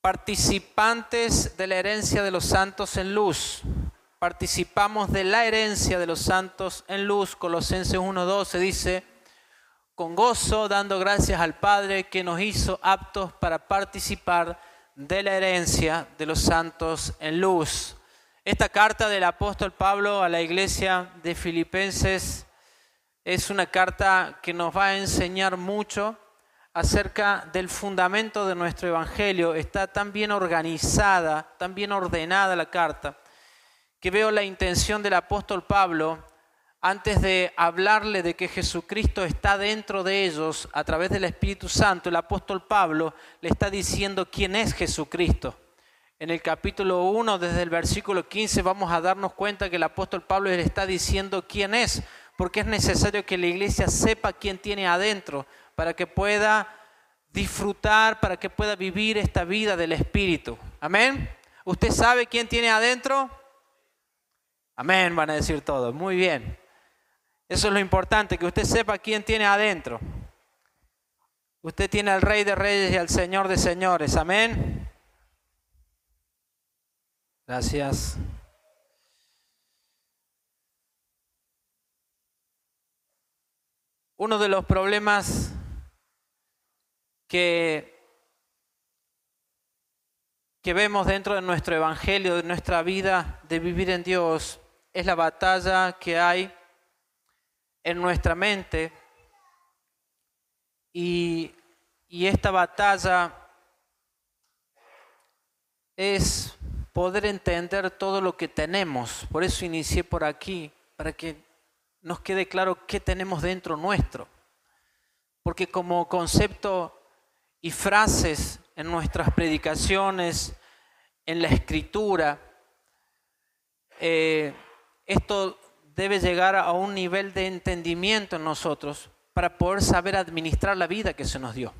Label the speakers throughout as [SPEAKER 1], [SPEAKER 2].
[SPEAKER 1] participantes de la herencia de los santos en luz. Participamos de la herencia de los santos en luz. Colosenses 1.12 dice, con gozo, dando gracias al Padre que nos hizo aptos para participar de la herencia de los santos en luz. Esta carta del apóstol Pablo a la iglesia de Filipenses es una carta que nos va a enseñar mucho acerca del fundamento de nuestro Evangelio. Está tan bien organizada, tan bien ordenada la carta, que veo la intención del apóstol Pablo, antes de hablarle de que Jesucristo está dentro de ellos a través del Espíritu Santo, el apóstol Pablo le está diciendo quién es Jesucristo. En el capítulo 1, desde el versículo 15, vamos a darnos cuenta que el apóstol Pablo le está diciendo quién es, porque es necesario que la iglesia sepa quién tiene adentro, para que pueda disfrutar, para que pueda vivir esta vida del Espíritu. Amén. ¿Usted sabe quién tiene adentro? Amén, van a decir todos. Muy bien. Eso es lo importante, que usted sepa quién tiene adentro. Usted tiene al Rey de Reyes y al Señor de Señores. Amén. Gracias. Uno de los problemas que, que vemos dentro de nuestro evangelio, de nuestra vida de vivir en Dios, es la batalla que hay en nuestra mente y, y esta batalla es poder entender todo lo que tenemos. Por eso inicié por aquí, para que nos quede claro qué tenemos dentro nuestro. Porque como concepto y frases en nuestras predicaciones, en la escritura. Eh, esto debe llegar a un nivel de entendimiento en nosotros para poder saber administrar la vida que se nos dio.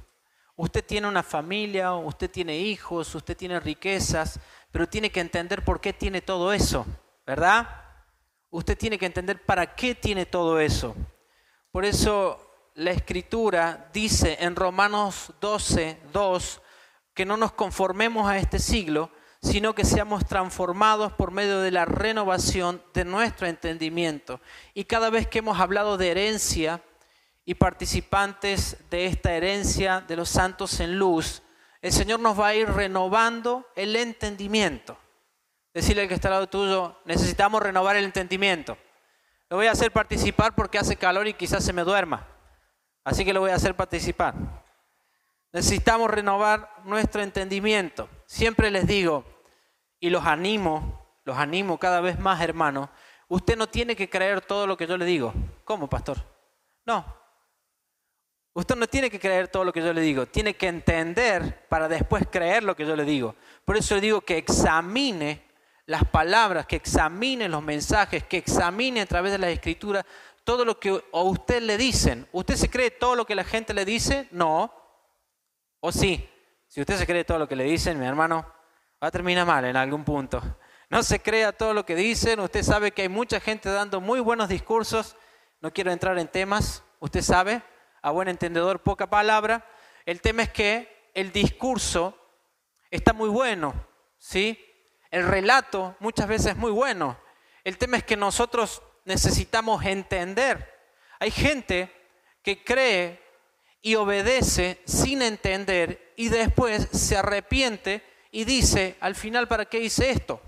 [SPEAKER 1] Usted tiene una familia, usted tiene hijos, usted tiene riquezas, pero tiene que entender por qué tiene todo eso, ¿verdad? Usted tiene que entender para qué tiene todo eso. Por eso la escritura dice en Romanos 12, 2, que no nos conformemos a este siglo, sino que seamos transformados por medio de la renovación de nuestro entendimiento. Y cada vez que hemos hablado de herencia y participantes de esta herencia de los santos en luz, el Señor nos va a ir renovando el entendimiento. Decirle al que está al lado tuyo, necesitamos renovar el entendimiento. Lo voy a hacer participar porque hace calor y quizás se me duerma. Así que lo voy a hacer participar. Necesitamos renovar nuestro entendimiento. Siempre les digo, y los animo, los animo cada vez más, hermanos, usted no tiene que creer todo lo que yo le digo. ¿Cómo, pastor? No. Usted no tiene que creer todo lo que yo le digo, tiene que entender para después creer lo que yo le digo. Por eso le digo que examine las palabras, que examine los mensajes, que examine a través de la escritura todo lo que a usted le dicen. ¿Usted se cree todo lo que la gente le dice? No. ¿O sí? Si usted se cree todo lo que le dicen, mi hermano, va a terminar mal en algún punto. No se crea todo lo que dicen. Usted sabe que hay mucha gente dando muy buenos discursos. No quiero entrar en temas. Usted sabe, a buen entendedor, poca palabra. El tema es que el discurso está muy bueno, ¿sí? El relato muchas veces es muy bueno. El tema es que nosotros necesitamos entender. Hay gente que cree y obedece sin entender y después se arrepiente y dice, al final, ¿para qué hice esto?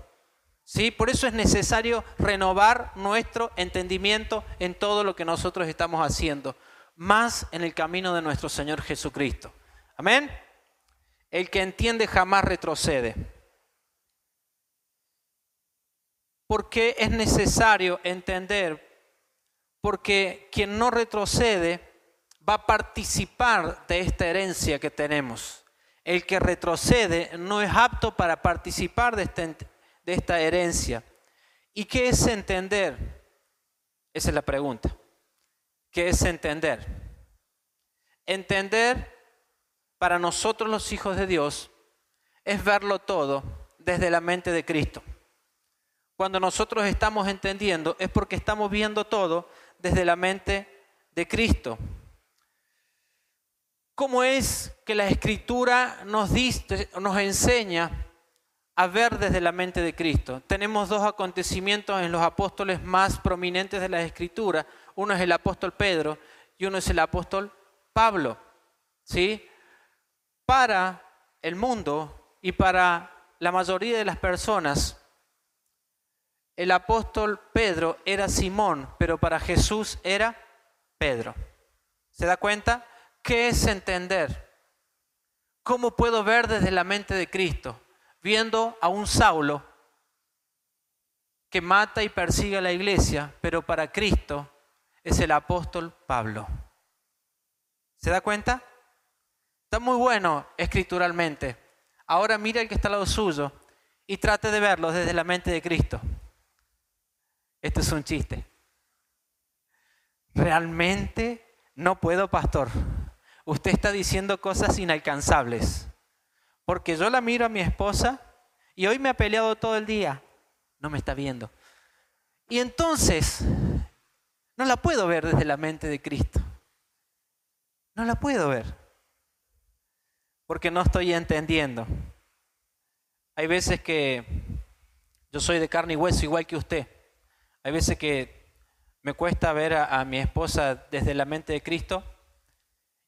[SPEAKER 1] ¿Sí? Por eso es necesario renovar nuestro entendimiento en todo lo que nosotros estamos haciendo, más en el camino de nuestro Señor Jesucristo. Amén. El que entiende jamás retrocede. Porque es necesario entender, porque quien no retrocede va a participar de esta herencia que tenemos. El que retrocede no es apto para participar de, este, de esta herencia. ¿Y qué es entender? Esa es la pregunta. ¿Qué es entender? Entender para nosotros los hijos de Dios es verlo todo desde la mente de Cristo cuando nosotros estamos entendiendo es porque estamos viendo todo desde la mente de Cristo. cómo es que la escritura nos, nos enseña a ver desde la mente de Cristo. Tenemos dos acontecimientos en los apóstoles más prominentes de la escritura. Uno es el apóstol Pedro y uno es el apóstol Pablo. ¿Sí? Para el mundo y para la mayoría de las personas, el apóstol Pedro era Simón, pero para Jesús era Pedro. ¿Se da cuenta? ¿Qué es entender? ¿Cómo puedo ver desde la mente de Cristo? Viendo a un Saulo que mata y persigue a la iglesia, pero para Cristo es el apóstol Pablo. ¿Se da cuenta? Está muy bueno escrituralmente. Ahora mira el que está al lado suyo y trate de verlo desde la mente de Cristo. Esto es un chiste. Realmente no puedo, pastor. Usted está diciendo cosas inalcanzables. Porque yo la miro a mi esposa y hoy me ha peleado todo el día. No me está viendo. Y entonces, no la puedo ver desde la mente de Cristo. No la puedo ver. Porque no estoy entendiendo. Hay veces que yo soy de carne y hueso igual que usted. Hay veces que me cuesta ver a, mi esposa desde la mente de Cristo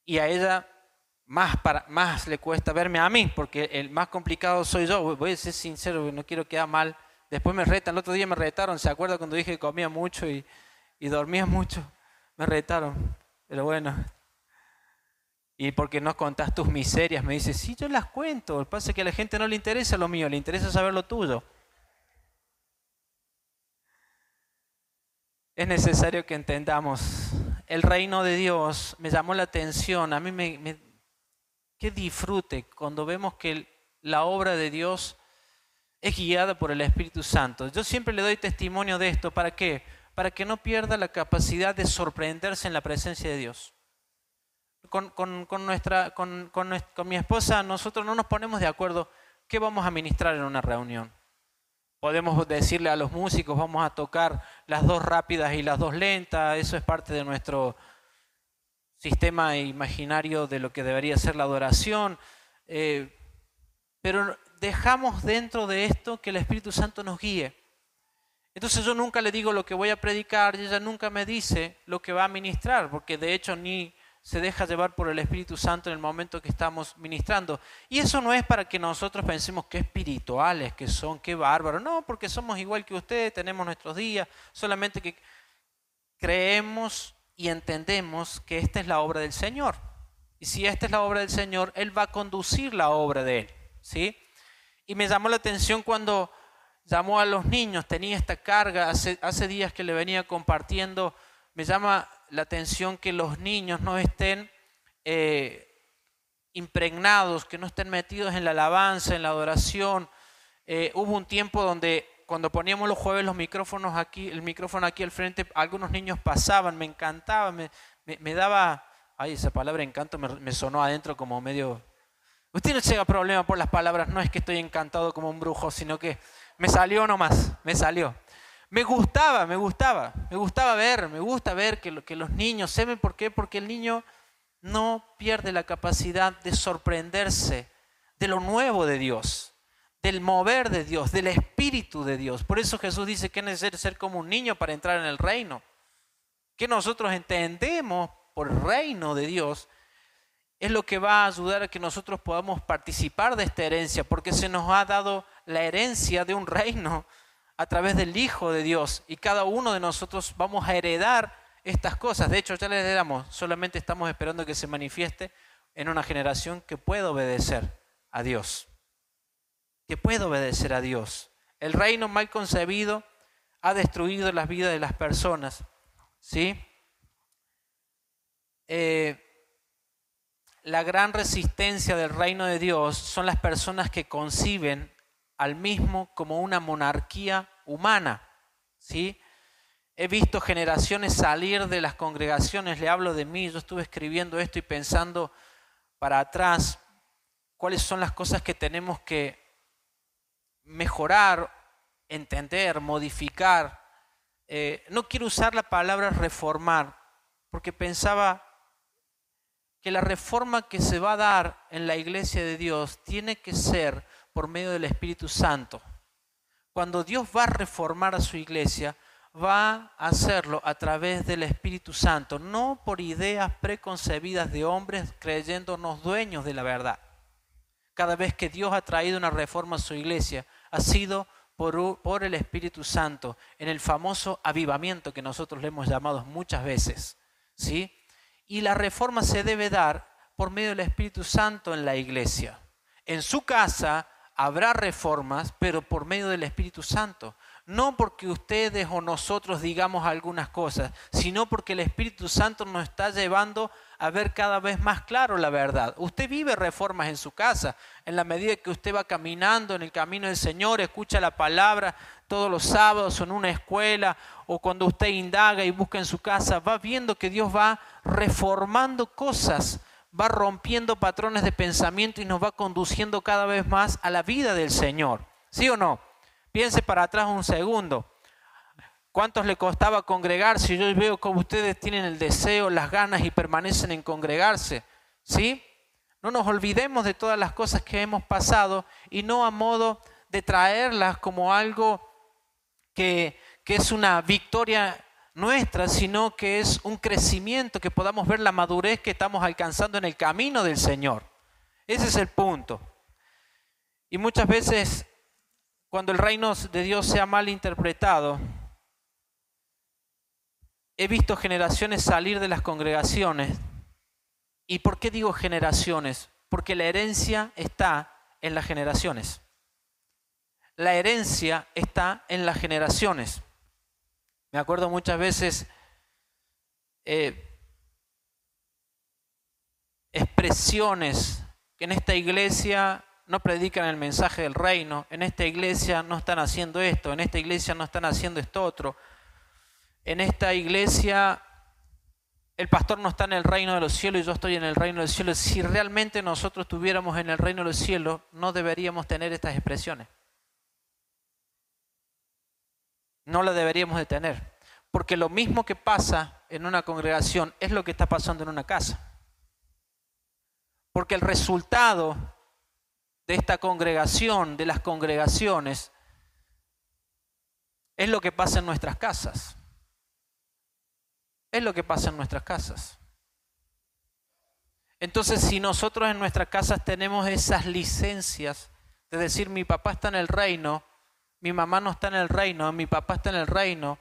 [SPEAKER 1] y a ella más, para, más le cuesta verme a mí, porque el más complicado soy yo. Voy a ser sincero, no quiero quedar mal. Después me retan, el otro día me retaron, ¿se acuerda cuando dije que comía mucho y, y dormía mucho? Me retaron, pero bueno. Y porque no contás tus miserias, me dice, sí, yo las cuento. Lo que pasa es que a la gente no le interesa lo mío, le interesa saber lo tuyo. Es necesario que entendamos. El reino de Dios me llamó la atención, a mí me, que disfrute cuando vemos que la obra de Dios es guiada por el Espíritu Santo. Yo siempre le doy testimonio de esto, ¿para qué? Para que no pierda la capacidad de sorprenderse en la presencia de Dios. Con, con, nuestra, con, con mi esposa nosotros no nos ponemos de acuerdo qué vamos a ministrar en una reunión. Podemos decirle a los músicos, vamos a tocar las dos rápidas y las dos lentas, eso es parte de nuestro sistema imaginario de lo que debería ser la adoración, eh, pero dejamos dentro de esto que el Espíritu Santo nos guíe. Entonces yo nunca le digo lo que voy a predicar y ella nunca me dice lo que va a ministrar, porque de hecho ni se deja llevar por el Espíritu Santo en el momento que estamos ministrando. Y eso no es para que nosotros pensemos que espirituales, que son, qué bárbaros. No, porque somos igual que ustedes, tenemos nuestros días, solamente que creemos y entendemos que esta es la obra del Señor. Y si esta es la obra del Señor, Él va a conducir la obra de Él. ¿sí? Y me llamó la atención cuando llamó a los niños, tenía esta carga, hace, hace días que le venía compartiendo, me llama la atención que los niños no estén eh, impregnados, que no estén metidos en la alabanza, en la adoración. Eh, hubo un tiempo donde cuando poníamos los jueves los micrófonos aquí, el micrófono aquí al frente, algunos niños pasaban, me encantaba, me, me, daba, ay, esa palabra encanto me, sonó adentro como medio... Usted no se haga problema por las palabras, no es que estoy encantado como un brujo, sino que me salió nomás, me salió. Me gustaba, me gustaba, me gustaba ver, me gusta ver que, que los niños, ¿saben por qué? Porque el niño no pierde la capacidad de sorprenderse de lo nuevo de Dios, del mover de Dios, del espíritu de Dios. Por eso Jesús dice que es necesario ser como un niño para entrar en el reino. Que nosotros entendemos por reino de Dios es lo que va a ayudar a que nosotros podamos participar de esta herencia, porque se nos ha dado la herencia de un reino a través del Hijo de Dios y cada uno de nosotros vamos a heredar estas cosas. De hecho, ya le heredamos, solamente estamos esperando que se manifieste en una generación que pueda obedecer a Dios. Que pueda obedecer a Dios. El reino mal concebido ha destruido las vidas de las personas. ¿Sí? Eh, la gran resistencia del reino de Dios son las personas que conciben al mismo como una monarquía humana. ¿sí? He visto generaciones salir de las congregaciones, le hablo de mí, yo estuve escribiendo esto y pensando para atrás cuáles son las cosas que tenemos que mejorar, entender, modificar. Eh, no quiero usar la palabra reformar, porque pensaba que la reforma que se va a dar en la iglesia de Dios tiene que ser por medio del Espíritu Santo. Cuando Dios va a reformar a su iglesia, va a hacerlo a través del Espíritu Santo, no por ideas preconcebidas de hombres creyéndonos dueños de la verdad. Cada vez que Dios ha traído una reforma a su iglesia, ha sido por, el Espíritu Santo, en el famoso avivamiento que nosotros le hemos llamado muchas veces. ¿sí? Y la reforma se debe dar por medio del Espíritu Santo en la iglesia. En su casa habrá reformas, pero por medio del Espíritu Santo no porque ustedes o nosotros digamos algunas cosas, sino porque el Espíritu Santo nos está llevando a ver cada vez más claro la verdad. Usted vive reformas en su casa, en la medida que usted va caminando en el camino del Señor, escucha la palabra todos los sábados en una escuela, o cuando usted indaga y busca en su casa, va viendo que Dios va reformando cosas, va rompiendo patrones de pensamiento y nos va conduciendo cada vez más a la vida del Señor. ¿Sí o no? Piense para atrás un segundo. ¿Cuántos le costaba congregarse? Yo veo como ustedes tienen el deseo, las ganas y permanecen en congregarse. ¿Sí? No nos olvidemos de todas las cosas que hemos pasado y no a modo de traerlas como algo que, que es una victoria nuestra, sino que es un crecimiento, que podamos ver la madurez que estamos alcanzando en el camino del Señor. Ese es el punto. Y muchas veces cuando el reino de Dios sea mal interpretado, he visto generaciones salir de las congregaciones. ¿Y por qué digo generaciones? Porque la herencia está en las generaciones. La herencia está en las generaciones. Me acuerdo muchas veces eh, expresiones que en esta iglesia no predican el mensaje del reino, en esta iglesia no están haciendo esto, en esta iglesia no están haciendo esto otro, en esta iglesia el pastor no está en el reino de los cielos y yo estoy en el reino de los cielos. Si realmente nosotros estuviéramos en el reino de los cielos, no deberíamos tener estas expresiones. No la deberíamos de tener. Porque lo mismo que pasa en una congregación es lo que está pasando en una casa. Porque el resultado de esta congregación, de las congregaciones, es lo que pasa en nuestras casas. Es lo que pasa en nuestras casas. Entonces, si nosotros en nuestras casas tenemos esas licencias de decir mi papá está en el reino, mi mamá no está en el reino, mi papá está en el reino,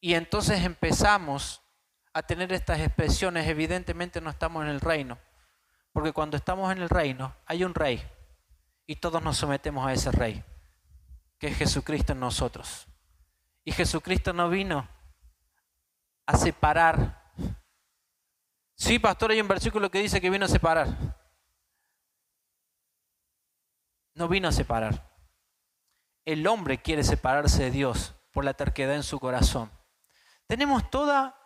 [SPEAKER 1] y entonces empezamos a tener estas expresiones, evidentemente no estamos en el reino. Porque cuando estamos en el reino hay un rey y todos nos sometemos a ese rey, que es Jesucristo en nosotros. Y Jesucristo no vino a separar. Sí, pastor, hay un versículo que dice que vino a separar. No vino a separar. El hombre quiere separarse de Dios por la terquedad en su corazón. Tenemos toda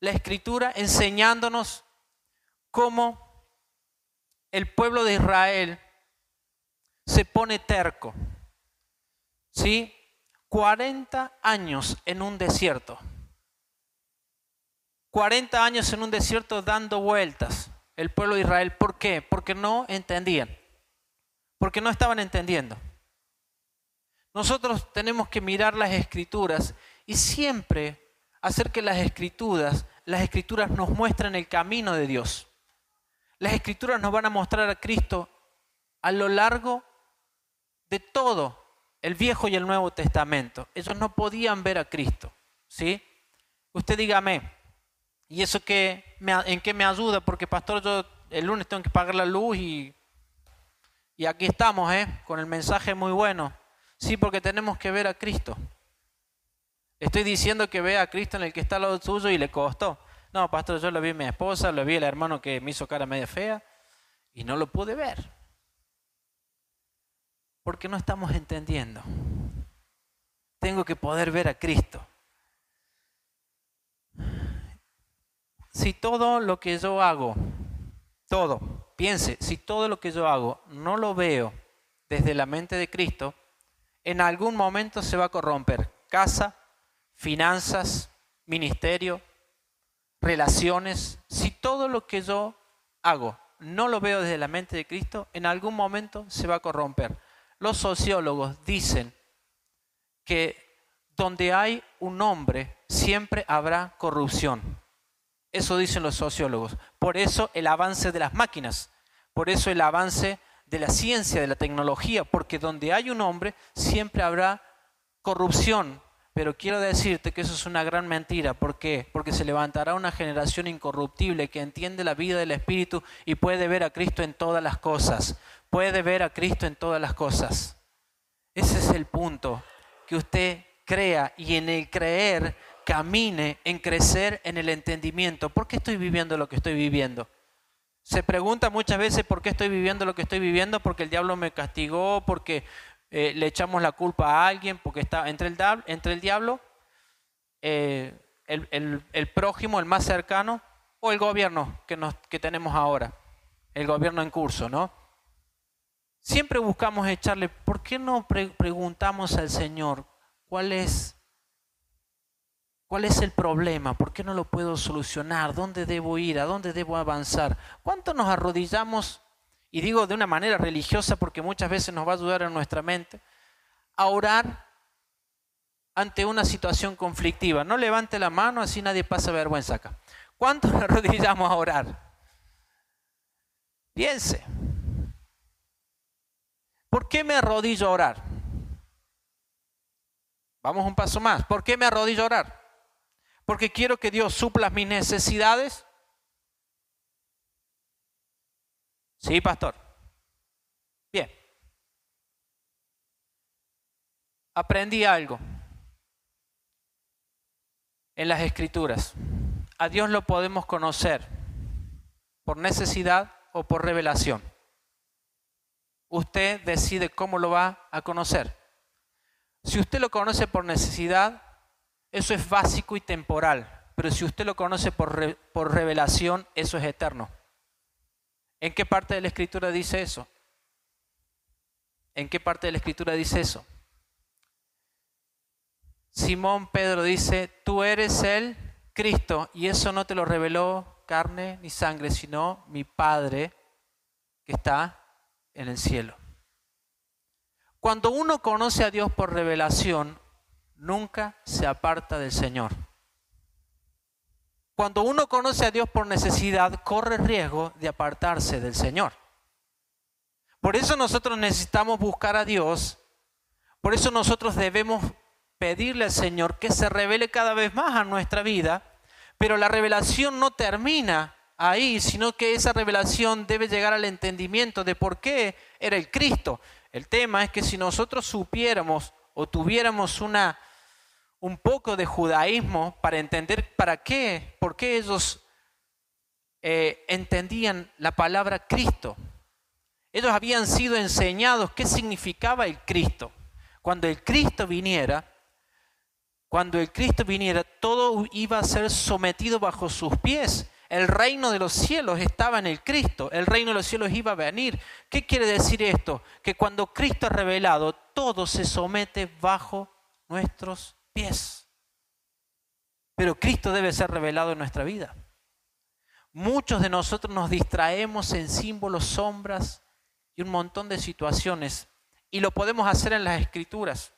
[SPEAKER 1] la escritura enseñándonos cómo el pueblo de Israel se pone terco. ¿Sí? 40 años en un desierto. 40 años en un desierto dando vueltas el pueblo de Israel. ¿Por qué? Porque no entendían. Porque no estaban entendiendo. Nosotros tenemos que mirar las escrituras y siempre hacer que las escrituras, las escrituras nos muestren el camino de Dios. Las escrituras nos van a mostrar a Cristo a lo largo de todo el Viejo y el Nuevo Testamento. Ellos no podían ver a Cristo. ¿sí? Usted dígame, ¿y eso qué, en qué me ayuda? Porque pastor, yo el lunes tengo que pagar la luz y, y aquí estamos, ¿eh? con el mensaje muy bueno. Sí, porque tenemos que ver a Cristo. Estoy diciendo que vea a Cristo en el que está al lado suyo y le costó. No, pastor, yo lo vi a mi esposa, lo vi al hermano que me hizo cara media fea y no lo pude ver. Porque no estamos entendiendo. Tengo que poder ver a Cristo. Si todo lo que yo hago, todo, piense, si todo lo que yo hago no lo veo desde la mente de Cristo, en algún momento se va a corromper casa, finanzas, ministerio, relaciones, si todo lo que yo hago no lo veo desde la mente de Cristo, en algún momento se va a corromper. Los sociólogos dicen que donde hay un hombre siempre habrá corrupción. Eso dicen los sociólogos. Por eso el avance de las máquinas, por eso el avance de la ciencia, de la tecnología, porque donde hay un hombre siempre habrá corrupción. Pero quiero decirte que eso es una gran mentira. ¿Por qué? Porque se levantará una generación incorruptible que entiende la vida del Espíritu y puede ver a Cristo en todas las cosas. Puede ver a Cristo en todas las cosas. Ese es el punto. Que usted crea y en el creer camine en crecer en el entendimiento. ¿Por qué estoy viviendo lo que estoy viviendo? Se pregunta muchas veces por qué estoy viviendo lo que estoy viviendo, porque el diablo me castigó, porque eh, le echamos la culpa a alguien, porque está entre el, entre el diablo, eh, el, prójimo, el más cercano, o el gobierno que, nos, que tenemos ahora, el gobierno en curso, ¿no? Siempre buscamos echarle, ¿por qué no preguntamos al Señor cuál es ¿Cuál es el problema? ¿Por qué no lo puedo solucionar? ¿Dónde debo ir? ¿A dónde debo avanzar? ¿Cuánto nos arrodillamos, y digo de una manera religiosa porque muchas veces nos va a ayudar en nuestra mente, a orar ante una situación conflictiva? No levante la mano, así nadie pasa vergüenza acá. ¿Cuánto nos arrodillamos a orar? Piense. ¿Por qué me arrodillo a orar? Vamos un paso más. ¿Por qué me arrodillo a orar? Porque quiero que Dios supla mis necesidades? Sí, pastor. Bien. Aprendí algo en las escrituras. A Dios lo podemos conocer por necesidad o por revelación. Usted decide cómo lo va a conocer. Si usted lo conoce por necesidad, eso es básico y temporal, pero si usted lo conoce por, por revelación, eso es eterno. ¿En qué parte de la escritura dice eso? ¿En qué parte de la escritura dice eso? Simón Pedro dice, tú eres el Cristo y eso no te lo reveló carne ni sangre, sino mi Padre que está en el cielo. Cuando uno conoce a Dios por revelación, nunca se aparta del Señor. Cuando uno conoce a Dios por necesidad, corre riesgo de apartarse del Señor. Por eso nosotros necesitamos buscar a Dios, por eso nosotros debemos pedirle al Señor que se revele cada vez más a nuestra vida, pero la revelación no termina ahí, sino que esa revelación debe llegar al entendimiento de por qué era el Cristo. El tema es que si nosotros supiéramos o tuviéramos una un poco de judaísmo para entender para qué, por qué ellos eh, entendían la palabra Cristo. Ellos habían sido enseñados qué significaba el Cristo. Cuando el Cristo viniera, cuando el Cristo viniera, todo iba a ser sometido bajo sus pies. El reino de los cielos estaba en el Cristo, el reino de los cielos iba a venir. ¿Qué quiere decir esto? Que cuando Cristo es revelado, todo se somete bajo nuestros pies. Pero Cristo debe ser revelado en nuestra vida. Muchos de nosotros nos distraemos en símbolos, sombras y un montón de situaciones. Y lo podemos hacer en las escrituras.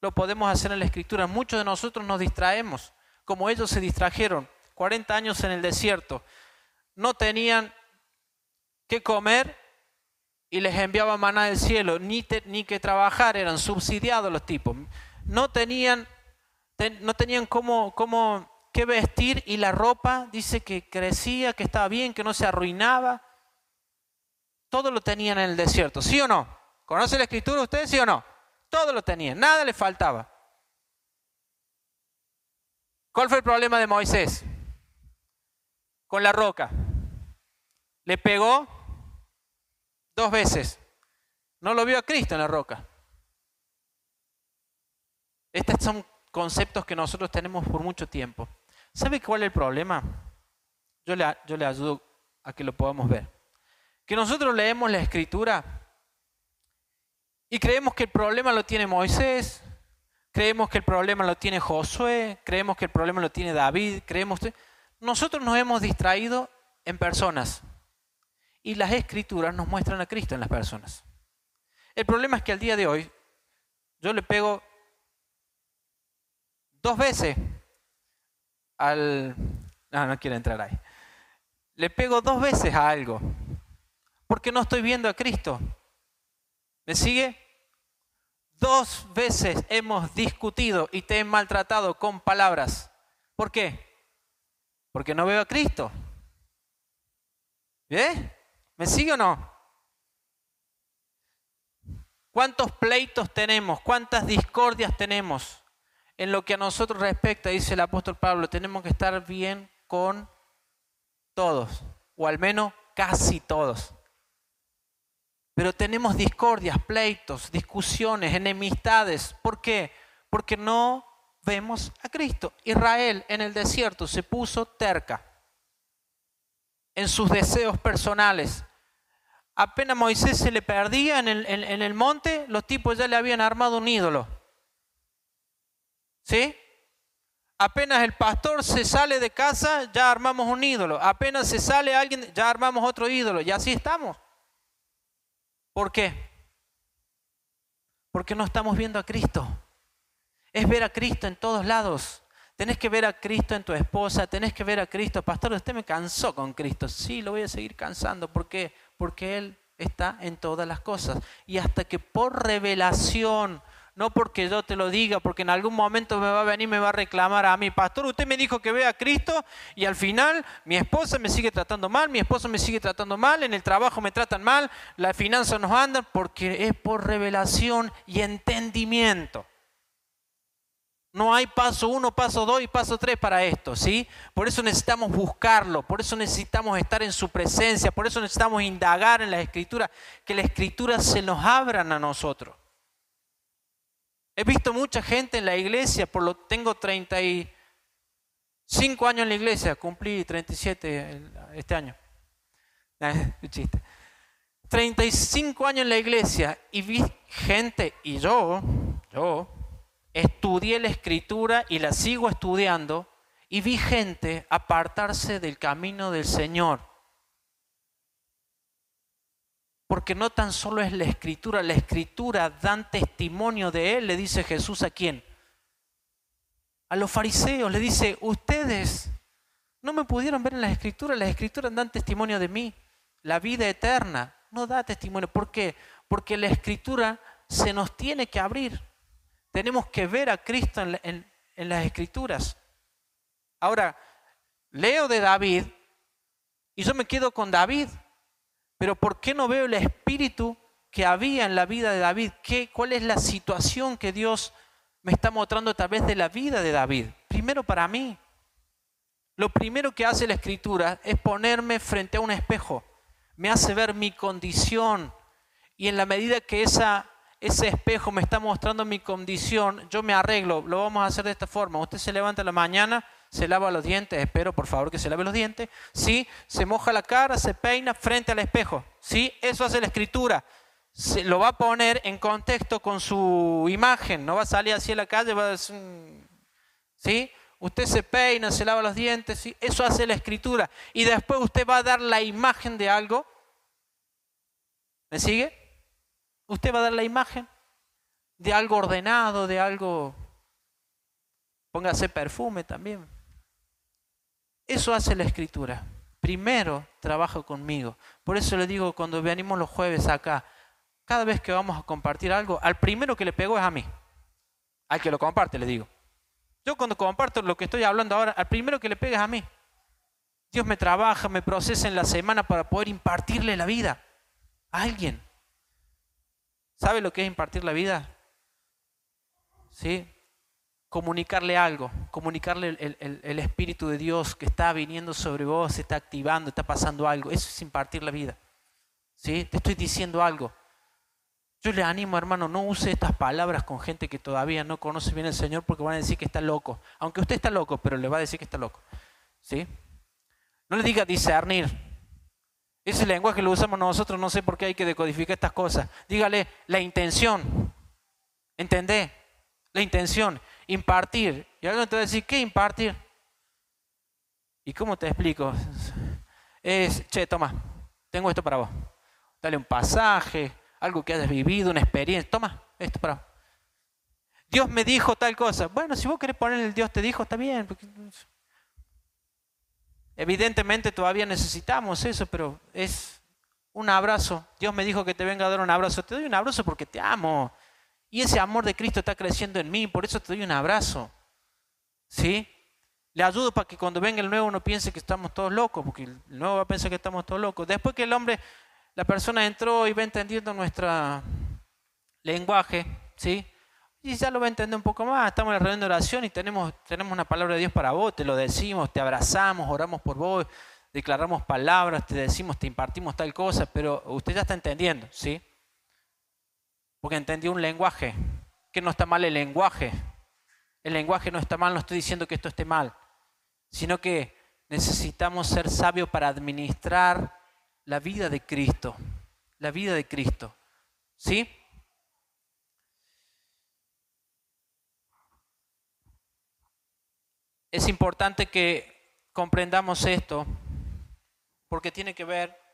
[SPEAKER 1] Lo podemos hacer en la escritura. Muchos de nosotros nos distraemos, como ellos se distrajeron. 40 años en el desierto. No tenían que comer y les enviaba maná del cielo, ni, ni que trabajar, eran subsidiados los tipos no tenían, no tenían cómo, cómo, qué vestir y la ropa dice que crecía, que estaba bien, que no se arruinaba. Todo lo tenían en el desierto, ¿sí o no? ¿Conoce la escritura ustedes, sí o no? Todo lo tenían, nada le faltaba. ¿Cuál fue el problema de Moisés? Con la roca. Le pegó dos veces. No lo vio a Cristo en la roca. Estos son conceptos que nosotros tenemos por mucho tiempo. ¿Sabe cuál es el problema? Yo le, yo le ayudo a que lo podamos ver. Que nosotros leemos la escritura y creemos que el problema lo tiene Moisés, creemos que el problema lo tiene Josué, creemos que el problema lo tiene David, creemos... Nosotros nos hemos distraído en personas y las escrituras nos muestran a Cristo en las personas. El problema es que al día de hoy yo le pego dos veces al... No, no quiero entrar ahí. Le pego dos veces a algo porque no estoy viendo a Cristo. ¿Me sigue? Dos veces hemos discutido y te he maltratado con palabras. ¿Por qué? Porque no veo a Cristo. ¿Bien? ¿Me sigue o no? ¿Cuántos pleitos tenemos? ¿Cuántas discordias tenemos? En lo que a nosotros respecta, dice el apóstol Pablo, tenemos que estar bien con todos, o al menos casi todos. Pero tenemos discordias, pleitos, discusiones, enemistades. ¿Por qué? Porque no vemos a Cristo. Israel en el desierto se puso terca en sus deseos personales. Apenas Moisés se le perdía en el, en el monte, los tipos ya le habían armado un ídolo. ¿Sí? Apenas el pastor se sale de casa, ya armamos un ídolo. Apenas se sale alguien, ya armamos otro ídolo. Y así estamos. ¿Por qué? Porque no estamos viendo a Cristo. Es ver a Cristo en todos lados. Tenés que ver a Cristo en tu esposa, tenés que ver a Cristo. Pastor, usted me cansó con Cristo. Sí, lo voy a seguir cansando. ¿Por qué? Porque Él está en todas las cosas. Y hasta que por revelación no porque yo te lo diga, porque en algún momento me va a venir me va a reclamar a mí, pastor, usted me dijo que vea a Cristo y al final mi esposa me sigue tratando mal, mi esposo me sigue tratando mal, en el trabajo me tratan mal, las finanzas nos andan, porque es por revelación y entendimiento. No hay paso uno, paso dos y paso tres para esto, ¿sí? Por eso necesitamos buscarlo, por eso necesitamos estar en su presencia, por eso necesitamos indagar en la escritura, que la escritura se nos abran a nosotros. He visto mucha gente en la iglesia, por lo tengo 35 años en la iglesia, cumplí 37 este año. chiste. 35 años en la iglesia y vi gente, y yo, yo, estudié la escritura y la sigo estudiando, y vi gente apartarse del camino del Señor porque no tan solo es la escritura, la escritura dan testimonio de Él, le dice Jesús a quién. A los fariseos le dice, ustedes no me pudieron ver en las escrituras, las escrituras dan testimonio de mí. La vida eterna no da testimonio. ¿Por qué? Porque la escritura se nos tiene que abrir. Tenemos que ver a Cristo en, en las escrituras. Ahora, leo de David y yo me quedo con David. Pero ¿por qué no veo el espíritu que había en la vida de David? ¿Qué, ¿Cuál es la situación que Dios me está mostrando a través de la vida de David? Primero para mí. Lo primero que hace la escritura es ponerme frente a un espejo. Me hace ver mi condición. Y en la medida que esa, ese espejo me está mostrando mi condición, yo me arreglo. Lo vamos a hacer de esta forma. Usted se levanta la mañana se lava los dientes, espero por favor que se lave los dientes, ¿sí? Se moja la cara, se peina frente al espejo, ¿sí? Eso hace la escritura. Se lo va a poner en contexto con su imagen, no va a salir así a la calle, va a decir, ¿sí? Usted se peina, se lava los dientes, ¿sí? Eso hace la escritura. Y después usted va a dar la imagen de algo. ¿Me sigue? Usted va a dar la imagen de algo ordenado, de algo... Póngase perfume también. Eso hace la escritura. Primero trabaja conmigo. Por eso le digo cuando venimos los jueves acá, cada vez que vamos a compartir algo, al primero que le pego es a mí. Al que lo comparte, le digo. Yo cuando comparto lo que estoy hablando ahora, al primero que le pega es a mí. Dios me trabaja, me procesa en la semana para poder impartirle la vida a alguien. ¿Sabe lo que es impartir la vida? ¿Sí? Comunicarle algo, comunicarle el, Espíritu de Dios que está viniendo sobre vos, se está activando, está pasando algo. Eso es impartir la vida. ¿Sí? Te estoy diciendo algo. Yo le animo, hermano, no use estas palabras con gente que todavía no conoce bien al Señor porque van a decir que está loco. Aunque usted está loco, pero le va a decir que está loco. ¿Sí? No le diga discernir. Ese lenguaje lo usamos nosotros, no sé por qué hay que decodificar estas cosas. Dígale la intención. ¿Entendés? La intención, impartir. Y alguien te va a decir, ¿qué impartir? ¿Y cómo te explico? Es, che, toma, tengo esto para vos. Dale un pasaje, algo que hayas vivido, una experiencia. Toma, esto para vos. Dios me dijo tal cosa. Bueno, si vos querés poner el Dios te dijo, está bien. Evidentemente todavía necesitamos eso, pero es un abrazo. Dios me dijo que te venga a dar un abrazo. Te doy un abrazo porque te amo. Y ese amor de Cristo está creciendo en mí, por eso te doy un abrazo. ¿Sí? Le ayudo para que cuando venga el nuevo no piense que estamos todos locos, porque el nuevo va a pensar que estamos todos locos. Después que el hombre, la persona entró y va entendiendo nuestro lenguaje, ¿sí? Y ya lo va a entender un poco más. Estamos en la reunión de oración y tenemos, tenemos una palabra de Dios para vos, te lo decimos, te abrazamos, oramos por vos, declaramos palabras, te decimos, te impartimos tal cosa, pero usted ya está entendiendo, ¿sí? Porque entendió un lenguaje, que no está mal el lenguaje. El lenguaje no está mal, no estoy diciendo que esto esté mal, sino que necesitamos ser sabios para administrar la vida de Cristo, la vida de Cristo, ¿sí? Es importante que comprendamos esto porque tiene que ver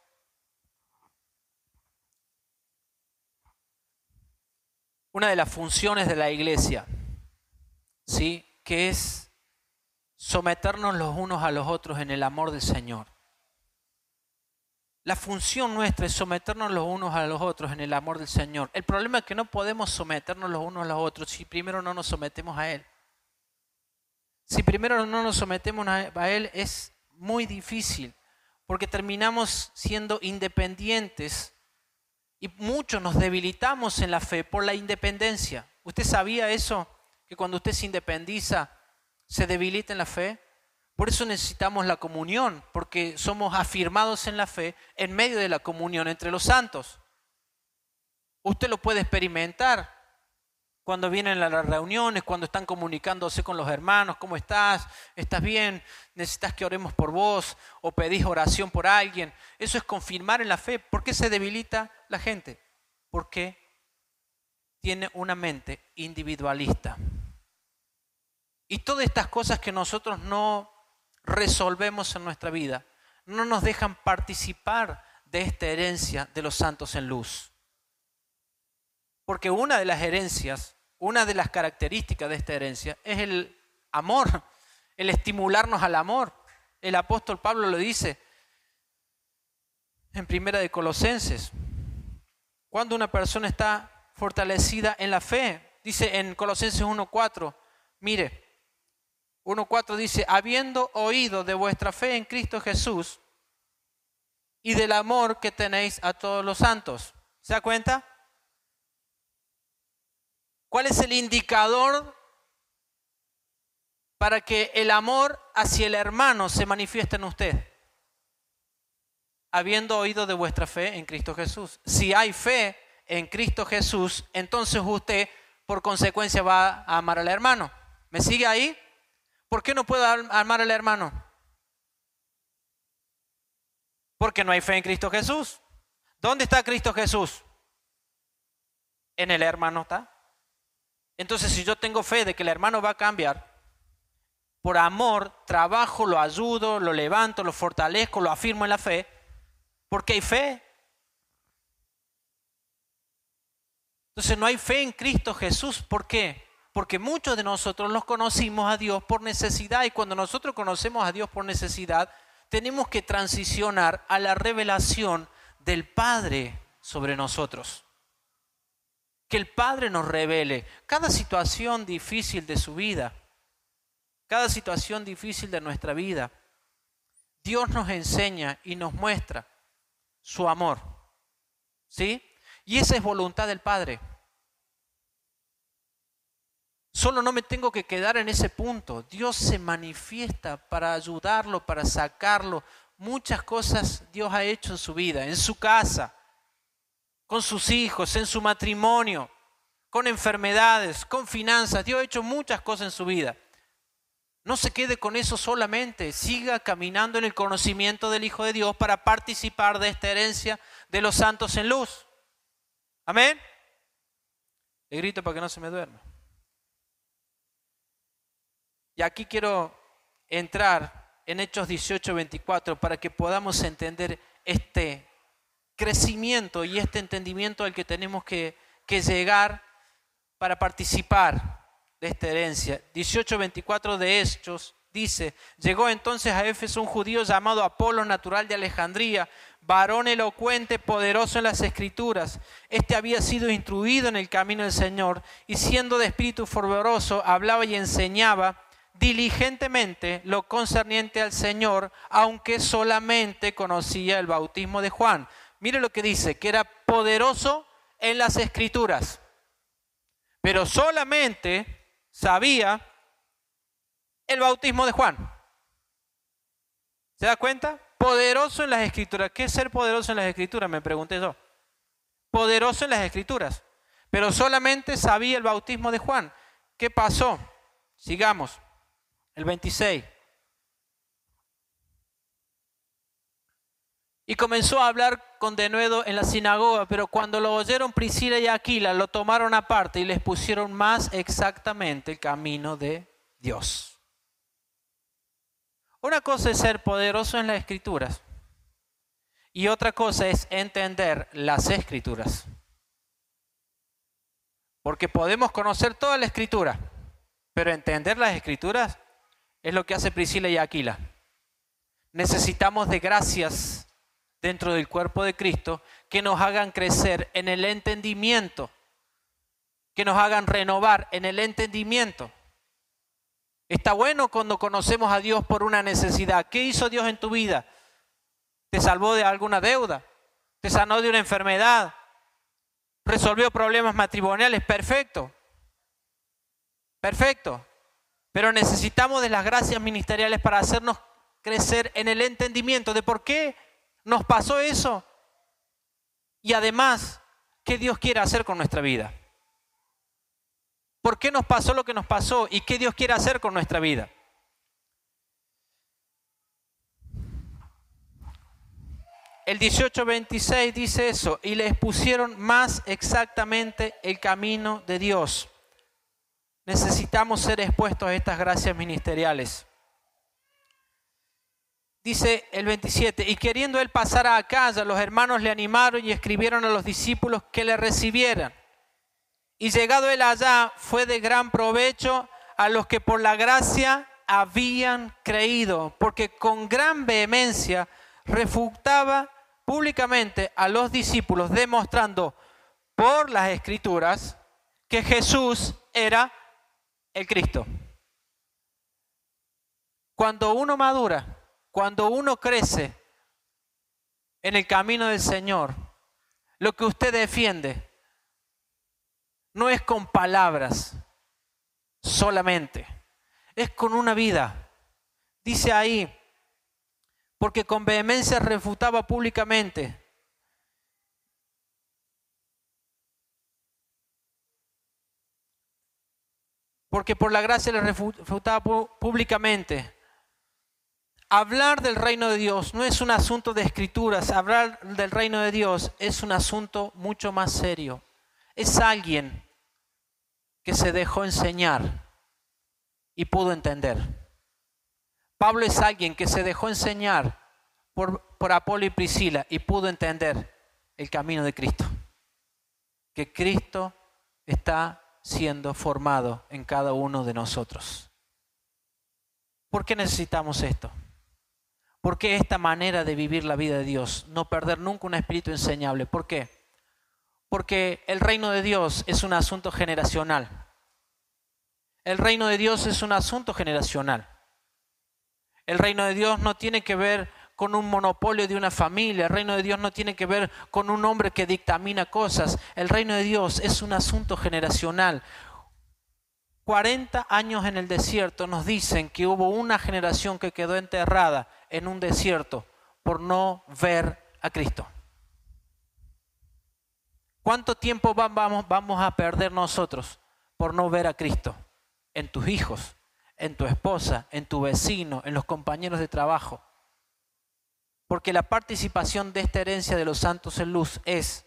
[SPEAKER 1] una de las funciones de la iglesia, ¿sí? que es someternos los unos a los otros en el amor del Señor. La función nuestra es someternos los unos a los otros en el amor del Señor. El problema es que no podemos someternos los unos a los otros si primero no nos sometemos a Él. Si primero no nos sometemos a Él es muy difícil, porque terminamos siendo independientes y muchos nos debilitamos en la fe por la independencia. ¿Usted sabía eso? Que cuando usted se independiza, se debilita en la fe. Por eso necesitamos la comunión, porque somos afirmados en la fe en medio de la comunión entre los santos. Usted lo puede experimentar cuando vienen a las reuniones, cuando están comunicándose con los hermanos, ¿cómo estás? ¿Estás bien? ¿Necesitas que oremos por vos? ¿O pedís oración por alguien? Eso es confirmar en la fe. ¿Por qué se debilita la gente? Porque tiene una mente individualista. Y todas estas cosas que nosotros no resolvemos en nuestra vida, no nos dejan participar de esta herencia de los santos en luz. Porque una de las herencias, una de las características de esta herencia es el amor, el estimularnos al amor. El apóstol Pablo lo dice en Primera de Colosenses. Cuando una persona está fortalecida en la fe, dice en Colosenses 1.4, mire, 1.4 dice, habiendo oído de vuestra fe en Cristo Jesús y del amor que tenéis a todos los santos. ¿Se da cuenta? ¿Cuál es el indicador para que el amor hacia el hermano se manifieste en usted? Habiendo oído de vuestra fe en Cristo Jesús. Si hay fe en Cristo Jesús, entonces usted por consecuencia va a amar al hermano. ¿Me sigue ahí? ¿Por qué no puedo amar al hermano? Porque no hay fe en Cristo Jesús. ¿Dónde está Cristo Jesús? En el hermano está. Entonces, si yo tengo fe de que el hermano va a cambiar, por amor, trabajo, lo ayudo, lo levanto, lo fortalezco, lo afirmo en la fe, porque hay fe. Entonces no hay fe en Cristo Jesús. ¿Por qué? Porque muchos de nosotros los conocimos a Dios por necesidad y cuando nosotros conocemos a Dios por necesidad, tenemos que transicionar a la revelación del Padre sobre nosotros que el Padre nos revele cada situación difícil de su vida, cada situación difícil de nuestra vida. Dios nos enseña y nos muestra su amor. ¿Sí? Y esa es voluntad del Padre. Solo no me tengo que quedar en ese punto. Dios se manifiesta para ayudarlo, para sacarlo. Muchas cosas Dios ha hecho en su vida, en su casa con sus hijos, en su matrimonio, con enfermedades, con finanzas. Dios ha hecho muchas cosas en su vida. No se quede con eso solamente, siga caminando en el conocimiento del Hijo de Dios para participar de esta herencia de los santos en luz. Amén. Le grito para que no se me duerma. Y aquí quiero entrar en Hechos 18, 24 para que podamos entender este crecimiento y este entendimiento al que tenemos que, llegar para participar de esta herencia. 18.24 de Hechos dice, llegó entonces a Éfeso un judío llamado Apolo, natural de Alejandría, varón elocuente, poderoso en las escrituras. Este había sido instruido en el camino del Señor y siendo de espíritu fervoroso, hablaba y enseñaba diligentemente lo concerniente al Señor, aunque solamente conocía el bautismo de Juan. Mire lo que dice, que era poderoso en las escrituras, pero solamente sabía el bautismo de Juan. ¿Se da cuenta? Poderoso en las escrituras. ¿Qué es ser poderoso en las escrituras? Me pregunté yo. Poderoso en las escrituras. Pero solamente sabía el bautismo de Juan. ¿Qué pasó? Sigamos. El 26. Y comenzó a hablar con denuedo en la sinagoga, pero cuando lo oyeron Priscila y Aquila, lo tomaron aparte y les pusieron más exactamente el camino de Dios. Una cosa es ser poderoso en las escrituras y otra cosa es entender las escrituras. Porque podemos conocer toda la escritura, pero entender las escrituras es lo que hace Priscila y Aquila. Necesitamos de gracias dentro del cuerpo de Cristo que nos hagan crecer en el entendimiento, que nos hagan renovar en el entendimiento. Está bueno cuando conocemos a Dios por una necesidad. ¿Qué hizo Dios en tu vida? ¿Te salvó de alguna deuda? ¿Te sanó de una enfermedad? ¿Resolvió problemas matrimoniales? Perfecto. Perfecto. Pero necesitamos de las gracias ministeriales para hacernos crecer en el entendimiento de por qué nos pasó eso. Y además, ¿qué Dios quiere hacer con nuestra vida? ¿Por qué nos pasó lo que nos pasó? ¿Y qué Dios quiere hacer con nuestra vida? El 18:26 dice eso, y les pusieron más exactamente el camino de Dios. Necesitamos ser expuestos a estas gracias ministeriales. Dice el 27, y queriendo él pasar a casa, los hermanos le animaron y escribieron a los discípulos que le recibieran. Y llegado él allá, fue de gran provecho a los que por la gracia habían creído, porque con gran vehemencia refutaba públicamente a los discípulos, demostrando por las escrituras que Jesús era el Cristo. Cuando uno madura, cuando uno crece en el camino del Señor, lo que usted defiende no es con palabras solamente, es con una vida. Dice ahí, porque con vehemencia refutaba públicamente. Porque por la gracia le refutaba públicamente hablar del reino de Dios no es un asunto de escrituras, hablar del reino de Dios es un asunto mucho más serio. Es alguien que se dejó enseñar y pudo entender. Pablo es alguien que se dejó enseñar por, por Apolo y Priscila y pudo entender el camino de Cristo. Que Cristo está siendo formado en cada uno de nosotros. ¿Por qué necesitamos esto? ¿Por qué esta manera de vivir la vida de Dios? No perder nunca un espíritu enseñable. ¿Por qué? Porque el reino de Dios es un asunto generacional. El reino de Dios es un asunto generacional. El reino de Dios no tiene que ver con un monopolio de una familia. El reino de Dios no tiene que ver con un hombre que dictamina cosas. El reino de Dios es un asunto generacional. 40 años en el desierto nos dicen que hubo una generación que quedó enterrada en un desierto por no ver a Cristo. ¿Cuánto tiempo vamos, vamos a perder nosotros por no ver a Cristo? En tus hijos, en tu esposa, en tu vecino, en los compañeros de trabajo. Porque la participación de esta herencia de los santos en luz es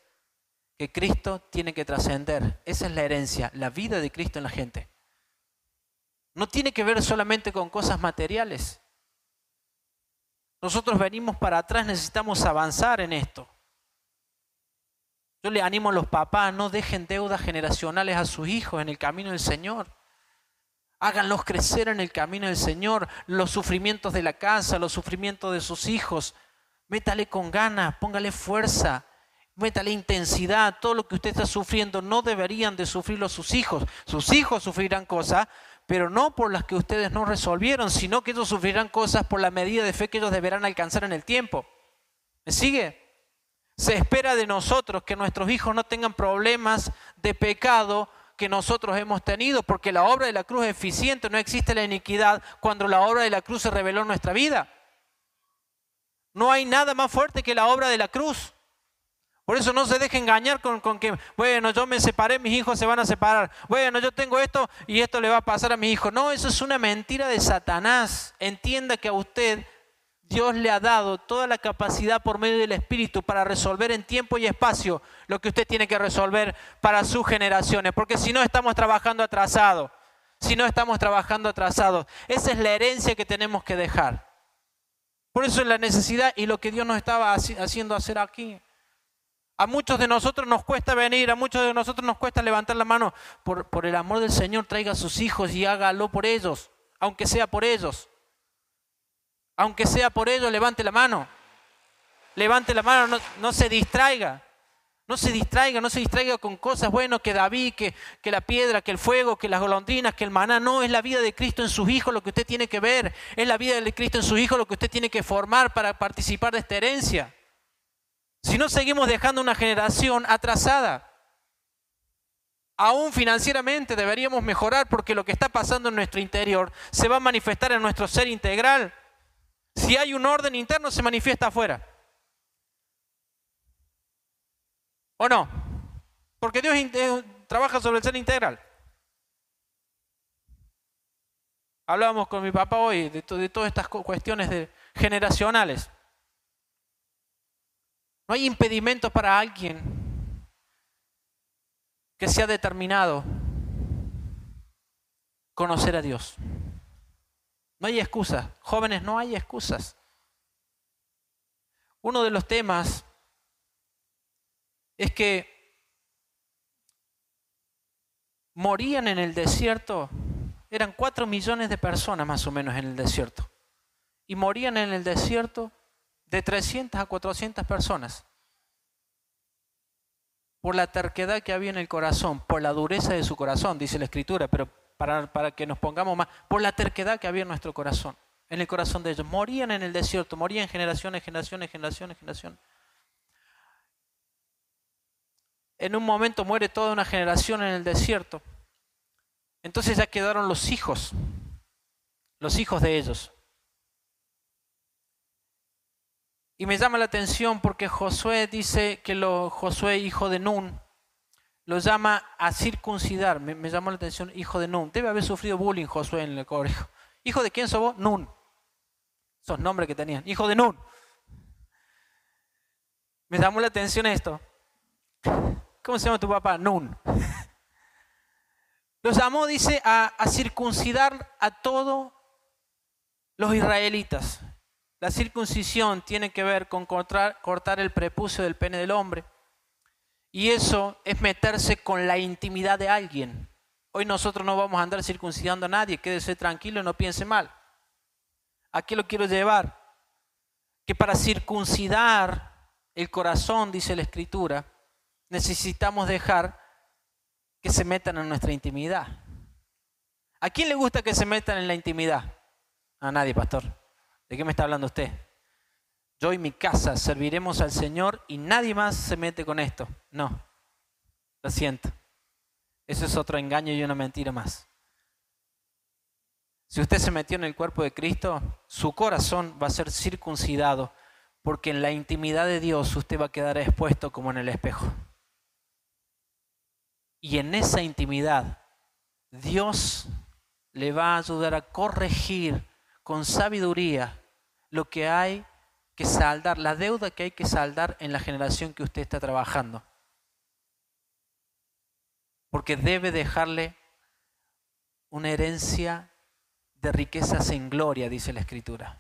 [SPEAKER 1] que Cristo tiene que trascender. Esa es la herencia, la vida de Cristo en la gente. No tiene que ver solamente con cosas materiales. Nosotros venimos para atrás, necesitamos avanzar en esto. Yo le animo a los papás, no dejen deudas generacionales a sus hijos en el camino del Señor. Háganlos crecer en el camino del Señor. Los sufrimientos de la casa, los sufrimientos de sus hijos. Métale con ganas, póngale fuerza, métale intensidad. Todo lo que usted está sufriendo no deberían de sufrirlo sus hijos. Sus hijos sufrirán cosas, pero no por las que ustedes no resolvieron, sino que ellos sufrirán cosas por la medida de fe que ellos deberán alcanzar en el tiempo. ¿Me sigue? Se espera de nosotros que nuestros hijos no tengan problemas de pecado que nosotros hemos tenido, porque la obra de la cruz es eficiente, no existe la iniquidad cuando la obra de la cruz se reveló en nuestra vida. No hay nada más fuerte que la obra de la cruz. Por eso no se deje engañar con, con, que, bueno, yo me separé, mis hijos se van a separar. Bueno, yo tengo esto y esto le va a pasar a mis hijos. No, eso es una mentira de Satanás. Entienda que a usted Dios le ha dado toda la capacidad por medio del Espíritu para resolver en tiempo y espacio lo que usted tiene que resolver para sus generaciones. Porque si no estamos trabajando atrasado, si no estamos trabajando atrasados, esa es la herencia que tenemos que dejar. Por eso es la necesidad y lo que Dios nos estaba haciendo hacer aquí. A muchos de nosotros nos cuesta venir, a muchos de nosotros nos cuesta levantar la mano. Por, el amor del Señor, traiga a sus hijos y hágalo por ellos, aunque sea por ellos. Aunque sea por ellos, levante la mano. Levante la mano, no, se distraiga. No se distraiga, no se distraiga con cosas buenas que David, que, que, la piedra, que el fuego, que las golondrinas, que el maná. No, es la vida de Cristo en sus hijos lo que usted tiene que ver. Es la vida de Cristo en sus hijos lo que usted tiene que formar para participar de esta herencia. Si no seguimos dejando una generación atrasada, aún financieramente deberíamos mejorar porque lo que está pasando en nuestro interior se va a manifestar en nuestro ser integral. Si hay un orden interno, se manifiesta afuera. ¿O no? Porque Dios trabaja sobre el ser integral. Hablábamos con mi papá hoy de todas estas cuestiones generacionales. No hay impedimento para alguien que sea determinado conocer a Dios. No hay excusas. Jóvenes, no hay excusas. Uno de los temas es que morían en el desierto, eran cuatro millones de personas más o menos en el desierto, y morían en el desierto de 300 a 400 personas por la terquedad que había en el corazón, por la dureza de su corazón, dice la escritura, pero para, para, que nos pongamos más, por la terquedad que había en nuestro corazón, en el corazón de ellos. Morían en el desierto, morían generaciones, generaciones, generaciones, generaciones. En un momento muere toda una generación en el desierto. Entonces ya quedaron los hijos, los hijos de ellos. Y me llama la atención porque Josué dice que Josué, hijo de Nun, lo llama a circuncidar. Me, me, llamó la atención, hijo de Nun. Debe haber sufrido bullying Josué en el colegio. ¿Hijo de quién sos vos? Nun. Esos nombres que tenían. Hijo de Nun. Me llamó la atención esto. ¿Cómo se llama tu papá? Nun. Lo llamó, dice, a circuncidar a todos los israelitas. La circuncisión tiene que ver con cortar, el prepucio del pene del hombre. Y eso es meterse con la intimidad de alguien. Hoy nosotros no vamos a andar circuncidando a nadie, quédese tranquilo no piense mal. ¿A lo quiero llevar? Que para circuncidar el corazón, dice la Escritura, necesitamos dejar que se metan en nuestra intimidad. ¿A quién le gusta que se metan en la intimidad? A nadie, pastor. ¿De qué me está hablando usted? Yo y mi casa serviremos al Señor y nadie más se mete con esto. No, lo siento. Eso es otro engaño y una mentira más. Si usted se metió en el cuerpo de Cristo, su corazón va a ser circuncidado, porque en la intimidad de Dios usted va a quedar expuesto como en el espejo. Y en esa intimidad, Dios le va a ayudar a corregir con sabiduría lo que hay que saldar, la deuda que hay que saldar en la generación que usted está trabajando. Porque debe dejarle una herencia de riquezas en gloria, dice la Escritura.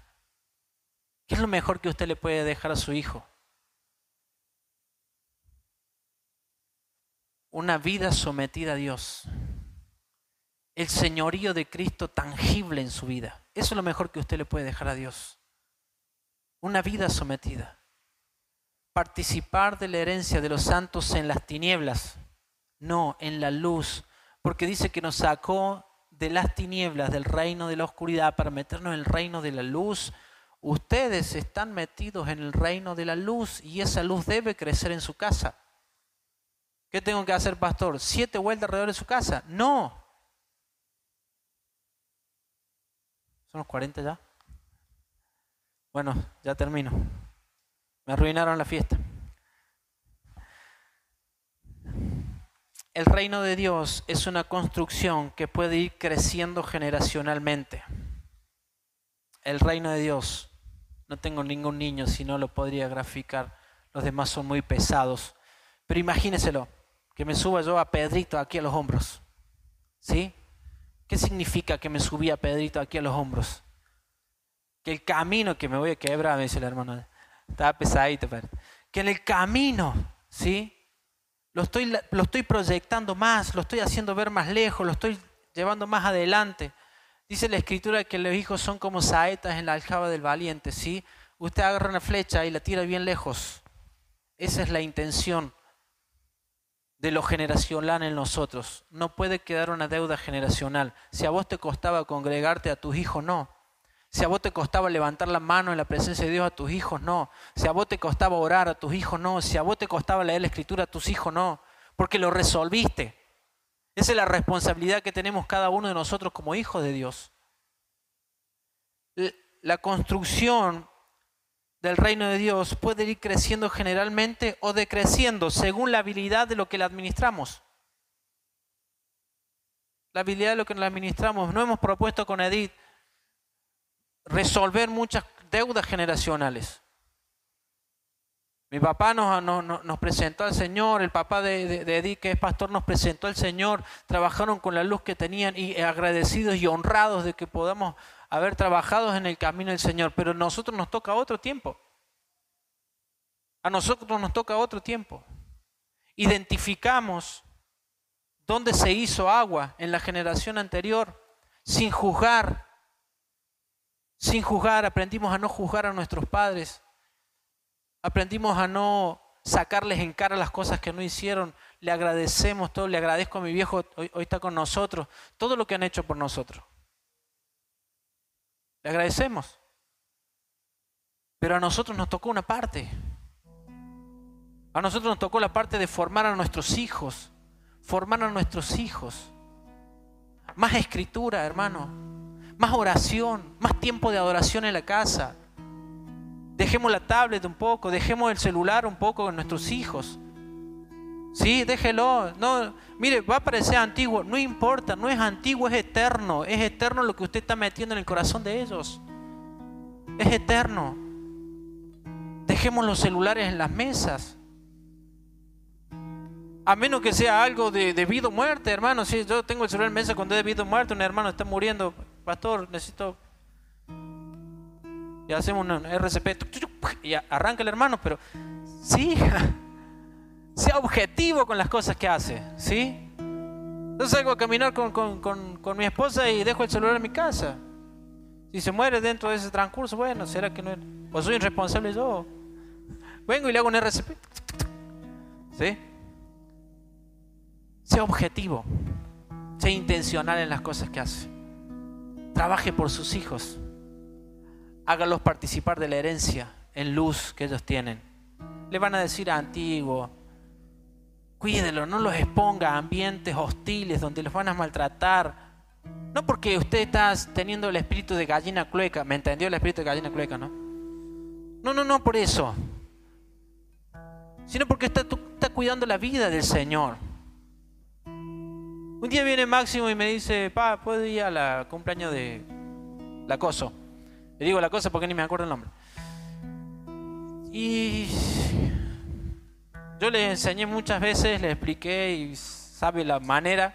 [SPEAKER 1] ¿Qué es lo mejor que usted le puede dejar a su hijo? Una vida sometida a Dios. El señorío de Cristo tangible en su vida. Eso es lo mejor que usted le puede dejar a Dios. Una vida sometida. Participar de la herencia de los santos en las tinieblas, no en la luz, porque dice que nos sacó de las tinieblas, del reino de la oscuridad, para meternos en el reino de la luz. Ustedes están metidos en el reino de la luz y esa luz debe crecer en su casa. ¿Qué tengo que hacer, pastor? ¿Siete vueltas alrededor de su casa? No. ¿Son los 40 ya? Bueno, ya termino. Me arruinaron la fiesta. El reino de Dios es una construcción que puede ir creciendo generacionalmente. El reino de Dios, no tengo ningún niño, si no lo podría graficar, los demás son muy pesados. Pero imagíneselo, que me suba yo a Pedrito aquí a los hombros. ¿Sí? ¿Qué significa que me subí a Pedrito aquí a los hombros? Que el camino que me voy a quebrar, me dice el hermano, estaba pesadito, que en el camino, ¿sí? lo estoy, lo estoy proyectando más, lo estoy haciendo ver más lejos, lo estoy llevando más adelante. Dice la escritura que los hijos son como saetas en la aljaba del valiente, ¿sí? Usted agarra una flecha y la tira bien lejos. Esa es la intención de lo generacional en nosotros. No puede quedar una deuda generacional. Si a vos te costaba congregarte a tus hijos, no. Si a vos te costaba levantar la mano en la presencia de Dios a tus hijos, no. Si a vos te costaba orar a tus hijos, no. Si a vos te costaba leer la escritura a tus hijos, no. Porque lo resolviste. Esa es la responsabilidad que tenemos cada uno de nosotros como hijos de Dios. La construcción del reino de Dios puede ir creciendo generalmente o decreciendo según la habilidad de lo que le administramos. La habilidad de lo que le administramos. No hemos propuesto con Edith resolver muchas deudas generacionales. Mi papá nos, nos, presentó al Señor, el papá de, Edith, que es pastor, nos presentó al Señor, trabajaron con la luz que tenían y agradecidos y honrados de que podamos haber trabajado en el camino del Señor. Pero a nosotros nos toca otro tiempo. A nosotros nos toca otro tiempo. Identificamos dónde se hizo agua en la generación anterior sin juzgar sin juzgar, aprendimos a no juzgar a nuestros padres, aprendimos a no sacarles en cara las cosas que no hicieron, le agradecemos todo, le agradezco a mi viejo, hoy, está con nosotros, todo lo que han hecho por nosotros. Le agradecemos. Pero a nosotros nos tocó una parte. A nosotros nos tocó la parte de formar a nuestros hijos, formar a nuestros hijos. Más escritura, hermano más oración, más tiempo de adoración en la casa. Dejemos la tablet un poco, dejemos el celular un poco con nuestros hijos. Sí, déjelo. No, mire, va a parecer antiguo, no importa, no es antiguo, es eterno. Es eterno lo que usted está metiendo en el corazón de ellos. Es eterno. Dejemos los celulares en las mesas. A menos que sea algo de, vida o muerte, hermano. Si yo tengo el celular en mesa cuando es de vida o muerte, un hermano está muriendo, pastor, necesito... Y hacemos un RCP y arranca el hermano, pero sí, sea objetivo con las cosas que hace, ¿sí? Yo salgo a caminar con, con, mi esposa y dejo el celular en mi casa. Si se muere dentro de ese transcurso, bueno, ¿será que no es? ¿O soy irresponsable yo? Vengo y le hago un RCP. ¿Sí? Sea objetivo. Sea intencional en las cosas que hace trabaje por sus hijos, hágalos participar de la herencia en luz que ellos tienen. Le van a decir a antiguo, cuídelo, no los exponga a ambientes hostiles donde los van a maltratar. No porque usted está teniendo el espíritu de gallina clueca, ¿me entendió el espíritu de gallina clueca, no? No, no, no por eso. Sino porque está, está cuidando la vida del Señor. Un día viene Máximo y me dice, pa, ¿puedo ir a la cumpleaños de la Coso? Le digo la cosa porque ni me acuerdo el nombre. Y yo le enseñé muchas veces, le expliqué y sabe la manera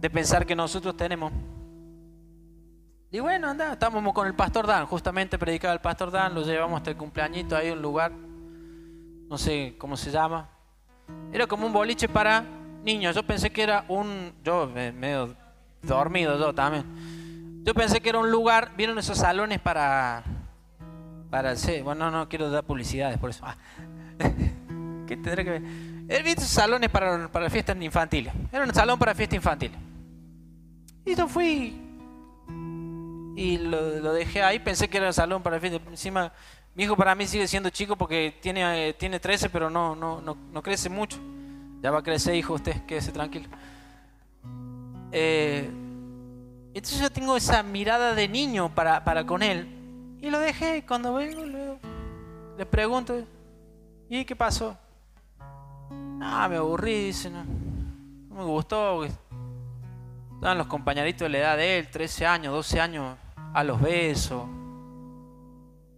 [SPEAKER 1] de pensar que nosotros tenemos. Y bueno, anda, estábamos con el pastor Dan, justamente predicaba el pastor Dan, lo llevamos hasta el cumpleañito ahí a un lugar, no sé cómo se llama. Era como un boliche para niños. Yo pensé que era un. Yo medio dormido, yo también. Yo pensé que era un lugar. ¿Vieron esos salones para. Para. Sí, bueno, no, quiero dar publicidades por eso. Ah. ¿Qué tendré que ver? He visto salones para, para fiestas infantiles. Era un salón para fiesta infantil. Y yo fui y lo, dejé ahí, pensé que era el salón para fiesta. Encima, mi hijo para mí sigue siendo chico porque tiene, eh, tiene 13, pero no, no, no, no crece mucho. Ya va a crecer, hijo, usted, quédese tranquilo. Eh, entonces yo tengo esa mirada de niño para, para con él. Y lo dejé, cuando vengo le, le pregunto, ¿y qué pasó? Ah, me aburrí, dice, no, me gustó. Estaban los compañeritos de la edad de él, 13 años, 12 años, a los besos,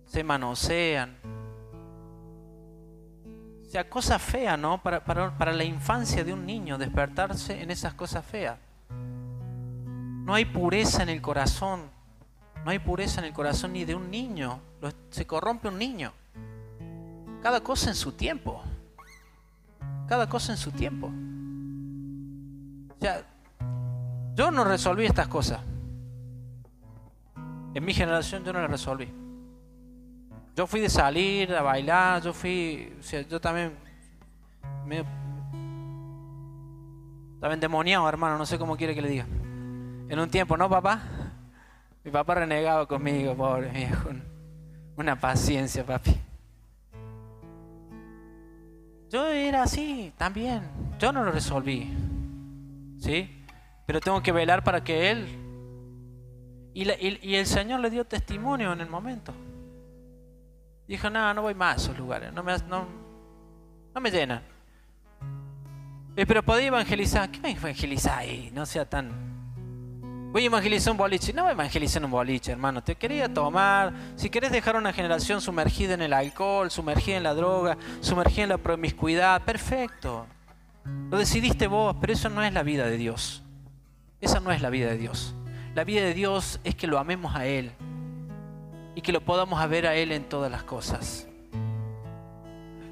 [SPEAKER 1] se manosean. O sea, cosa fea, ¿no? Para, para, para la infancia de un niño, despertarse en esas cosas feas. No hay pureza en el corazón. No hay pureza en el corazón ni de un niño. Se corrompe un niño. Cada cosa en su tiempo. Cada cosa en su tiempo. O sea, yo no resolví estas cosas. En mi generación yo no las resolví. Yo fui de salir, a bailar, yo fui, o sea, yo también me estaba endemoniado, hermano, no sé cómo quiere que le diga. En un tiempo, ¿no, papá? Mi papá renegaba conmigo, pobre viejo. Una paciencia, papi. Yo era así también. Yo no lo resolví. ¿Sí? Pero tengo que velar para que Él y, el Señor le dio testimonio en el momento. Dijo, no, no voy más a esos lugares, no me, no, no me llenan. Eh, pero podía evangelizar, ¿qué me evangelizar ahí? No sea tan... Voy a evangelizar un boliche. No voy a evangelizar un boliche, hermano. Te quería tomar. Si querés dejar una generación sumergida en el alcohol, sumergida en la droga, sumergida en la promiscuidad, perfecto. Lo decidiste vos, pero eso no es la vida de Dios. Esa no es la vida de Dios. La vida de Dios es que lo amemos a Él y que lo podamos ver a Él en todas las cosas.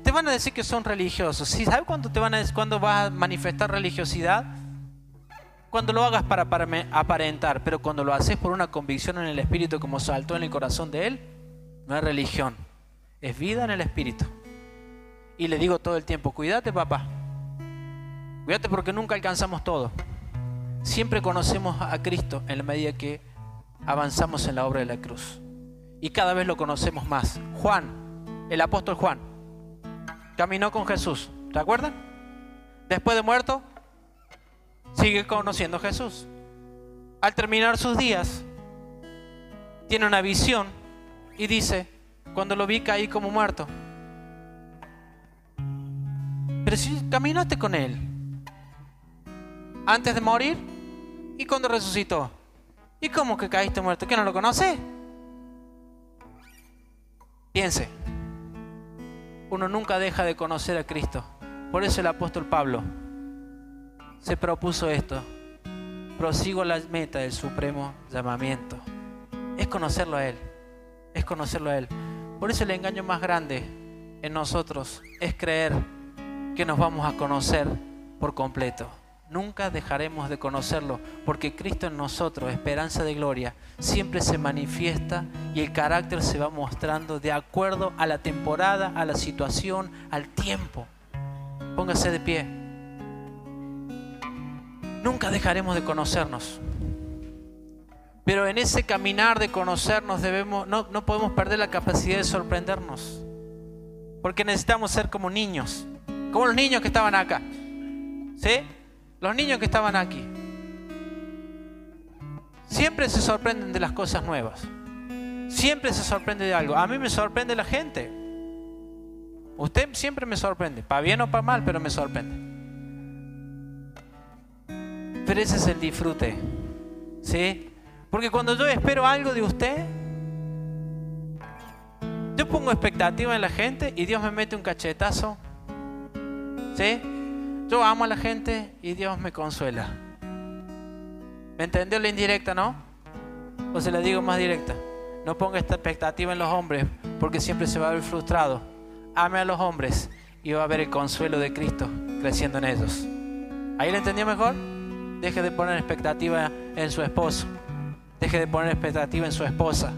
[SPEAKER 1] Te van a decir que son religiosos. ¿Sí? ¿Sabes cuándo, te van a, cuándo vas a manifestar religiosidad? Cuando lo hagas para, aparentar, pero cuando lo haces por una convicción en el Espíritu como saltó en el corazón de Él, no es religión, es vida en el Espíritu. Y le digo todo el tiempo, cuídate papá, cuídate porque nunca alcanzamos todo. Siempre conocemos a Cristo en la medida que avanzamos en la obra de la cruz. Y cada vez lo conocemos más. Juan, el apóstol Juan, caminó con Jesús. ¿Te acuerdan? Después de muerto, sigue conociendo a Jesús. Al terminar sus días, tiene una visión y dice, cuando lo vi caí como muerto. Pero si caminaste con él, antes de morir, ¿Y cuando resucitó? ¿Y cómo que caíste muerto? ¿Que no lo conoce? Piense. Uno nunca deja de conocer a Cristo. Por eso el apóstol Pablo se propuso esto. Prosigo la meta del supremo llamamiento. Es conocerlo a Él. Es conocerlo a Él. Por eso el engaño más grande en nosotros es creer que nos vamos a conocer por completo nunca dejaremos de conocerlo, porque Cristo en nosotros, esperanza de gloria, siempre se manifiesta y el carácter se va mostrando de acuerdo a la temporada, a la situación, al tiempo. Póngase de pie. Nunca dejaremos de conocernos. Pero en ese caminar de conocernos debemos, no, no podemos perder la capacidad de sorprendernos. Porque necesitamos ser como niños, como los niños que estaban acá. ¿Sí? Los niños que estaban aquí siempre se sorprenden de las cosas nuevas. Siempre se sorprende de algo. A mí me sorprende la gente. Usted siempre me sorprende, para bien o para mal, pero me sorprende. Pero ese es el disfrute. ¿Sí? Porque cuando yo espero algo de usted, yo pongo expectativa en la gente y Dios me mete un cachetazo. ¿Sí? Yo amo a la gente y Dios me consuela. ¿Me entendió la indirecta, no? O se la digo más directa. No ponga esta expectativa en los hombres porque siempre se va a ver frustrado. Ame a los hombres y va a ver el consuelo de Cristo creciendo en ellos. ¿Ahí lo entendió mejor? Deje de poner expectativa en su esposo. Deje de poner expectativa en su esposa.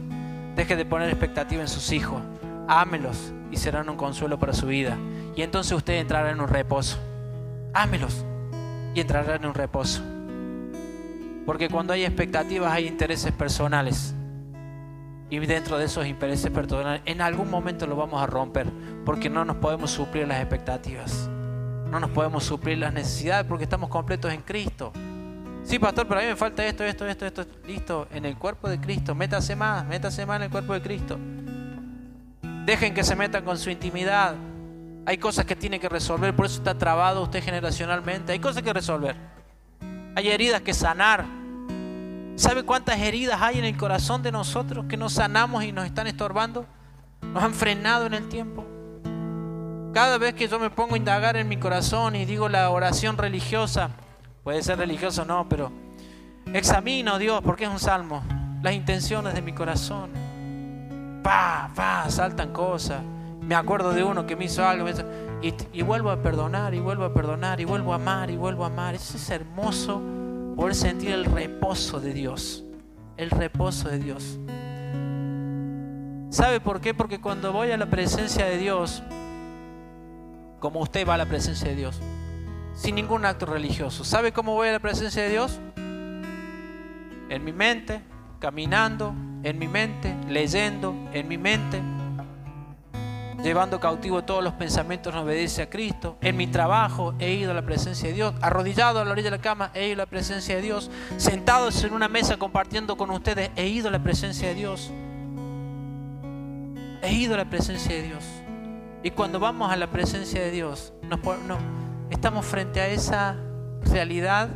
[SPEAKER 1] Deje de poner expectativa en sus hijos. Ámelos y serán un consuelo para su vida. Y entonces usted entrará en un reposo. Ámelos y entrará en un reposo. Porque cuando hay expectativas hay intereses personales. Y dentro de esos intereses personales, en algún momento lo vamos a romper. Porque no nos podemos suplir las expectativas. No nos podemos suplir las necesidades porque estamos completos en Cristo. Sí, pastor, pero a mí me falta esto, esto, esto, esto. Listo, en el cuerpo de Cristo. Métase más, métase más en el cuerpo de Cristo. Dejen que se metan con su intimidad. Hay cosas que tiene que resolver, por eso está trabado usted generacionalmente. Hay cosas que resolver. Hay heridas que sanar. ¿Sabe cuántas heridas hay en el corazón de nosotros que nos sanamos y nos están estorbando? Nos han frenado en el tiempo. Cada vez que yo me pongo a indagar en mi corazón y digo la oración religiosa, puede ser religioso o no, pero examino, Dios, porque es un salmo, las intenciones de mi corazón. Pa, pa, saltan cosas me acuerdo de uno que me hizo algo y, vuelvo a perdonar y vuelvo a perdonar y vuelvo a amar y vuelvo a amar. Eso es hermoso poder sentir el reposo de Dios, el reposo de Dios. ¿Sabe por qué? Porque cuando voy a la presencia de Dios, como usted va a la presencia de Dios, sin ningún acto religioso, ¿sabe cómo voy a la presencia de Dios? En mi mente, caminando, en mi mente, leyendo, en mi mente, llevando cautivo todos los pensamientos en obediencia a Cristo. En mi trabajo he ido a la presencia de Dios. Arrodillado a la orilla de la cama he ido a la presencia de Dios. Sentados en una mesa compartiendo con ustedes he ido a la presencia de Dios. He ido a la presencia de Dios. Y cuando vamos a la presencia de Dios, nos, estamos frente a esa realidad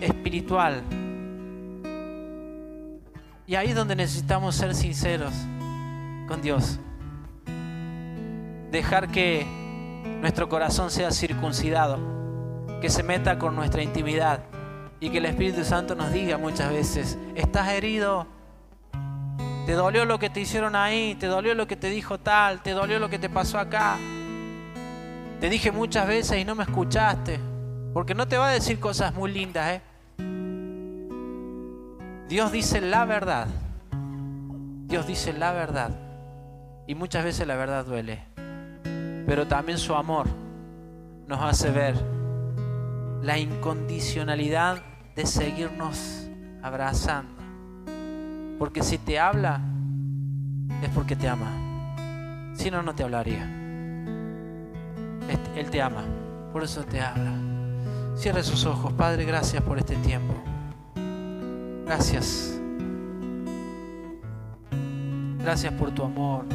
[SPEAKER 1] espiritual. Y ahí es donde necesitamos ser sinceros con Dios dejar que nuestro corazón sea circuncidado, que se meta con nuestra intimidad y que el Espíritu Santo nos diga muchas veces, estás herido, te dolió lo que te hicieron ahí, te dolió lo que te dijo tal, te dolió lo que te pasó acá. Te dije muchas veces y no me escuchaste, porque no te va a decir cosas muy lindas, ¿eh? Dios dice la verdad. Dios dice la verdad. Y muchas veces la verdad duele pero también su amor nos hace ver la incondicionalidad de seguirnos abrazando. Porque si te habla, es porque te ama. Si no, no te hablaría. Él te ama, por eso te habla. Cierre sus ojos, Padre, gracias por este tiempo. Gracias. Gracias por tu amor.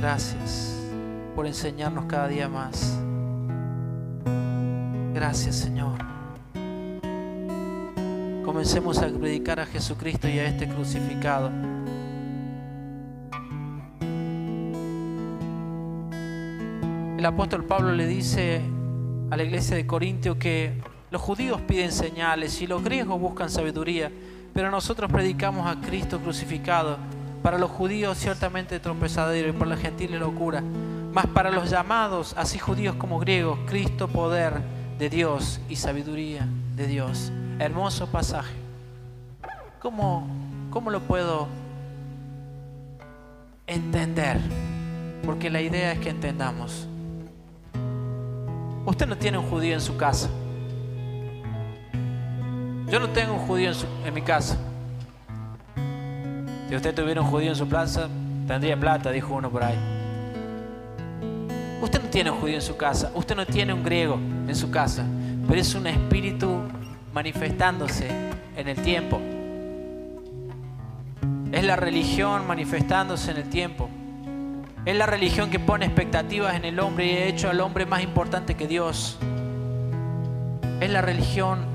[SPEAKER 1] Gracias por enseñarnos cada día más. Gracias Señor. Comencemos a predicar a Jesucristo y a este crucificado. Apóstol Pablo le dice a la iglesia de Corintio que los judíos piden señales y los griegos buscan sabiduría, pero nosotros predicamos a Cristo crucificado para los judíos ciertamente tropezadero y para los gentiles locura. Mas para los llamados, así judíos como griegos, Cristo poder de Dios y sabiduría de Dios. Hermoso pasaje. ¿Cómo, cómo lo puedo entender? Porque la idea es que entendamos. Usted no tiene un judío en su casa. Yo no tengo un judío en, mi casa. Si usted tuviera un judío en su plaza, tendría plata, dijo uno por ahí. Usted no tiene un judío en su casa, usted no tiene un griego en su casa, pero es un espíritu manifestándose en el tiempo. Es la religión manifestándose en el tiempo. Es la religión que pone expectativas en el hombre y ha hecho al hombre más importante que Dios. Es la religión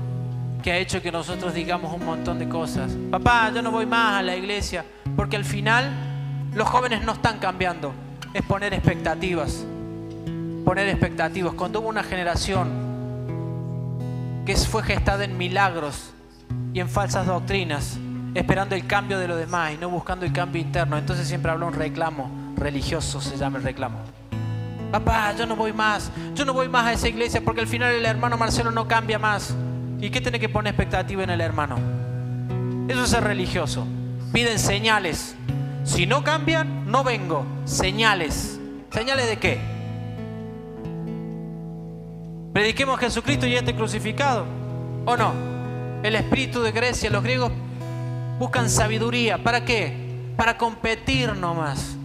[SPEAKER 1] que ha hecho que nosotros digamos un montón de cosas. Papá, yo no voy más a la iglesia, porque al final los jóvenes no están cambiando, es poner expectativas. Poner expectativas. Cuando hubo una generación que fue gestada en milagros, y en falsas doctrinas, esperando el cambio de los demás y no buscando el cambio interno. Entonces siempre habla un reclamo religioso, se llama el reclamo. Papá, yo no voy más, yo no voy más a esa iglesia porque al final el hermano Marcelo no cambia más. ¿Y qué tiene que poner expectativa en el hermano? Eso es ser religioso. Piden señales. Si no cambian, no vengo. Señales. ¿Señales de qué? Prediquemos Jesucristo y este crucificado. ¿O no? El espíritu de Grecia, los griegos buscan sabiduría. ¿Para qué? Para competir nomás.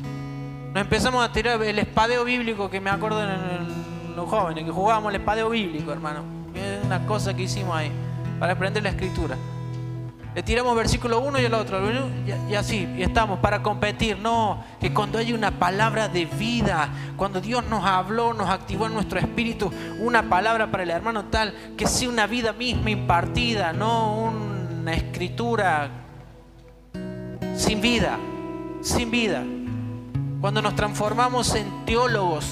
[SPEAKER 1] Nos empezamos a tirar el espadeo bíblico que me acuerdo en los jóvenes, que jugábamos el espadeo bíblico, hermano. Es una cosa que hicimos ahí, para aprender la escritura. Le tiramos versículo uno y el otro, y así, y estamos para competir. No, que cuando hay una palabra de vida, cuando Dios nos habló, nos activó en nuestro espíritu una palabra para el hermano tal, que sea una vida misma impartida, no una escritura sin vida, sin vida. Cuando nos transformamos en teólogos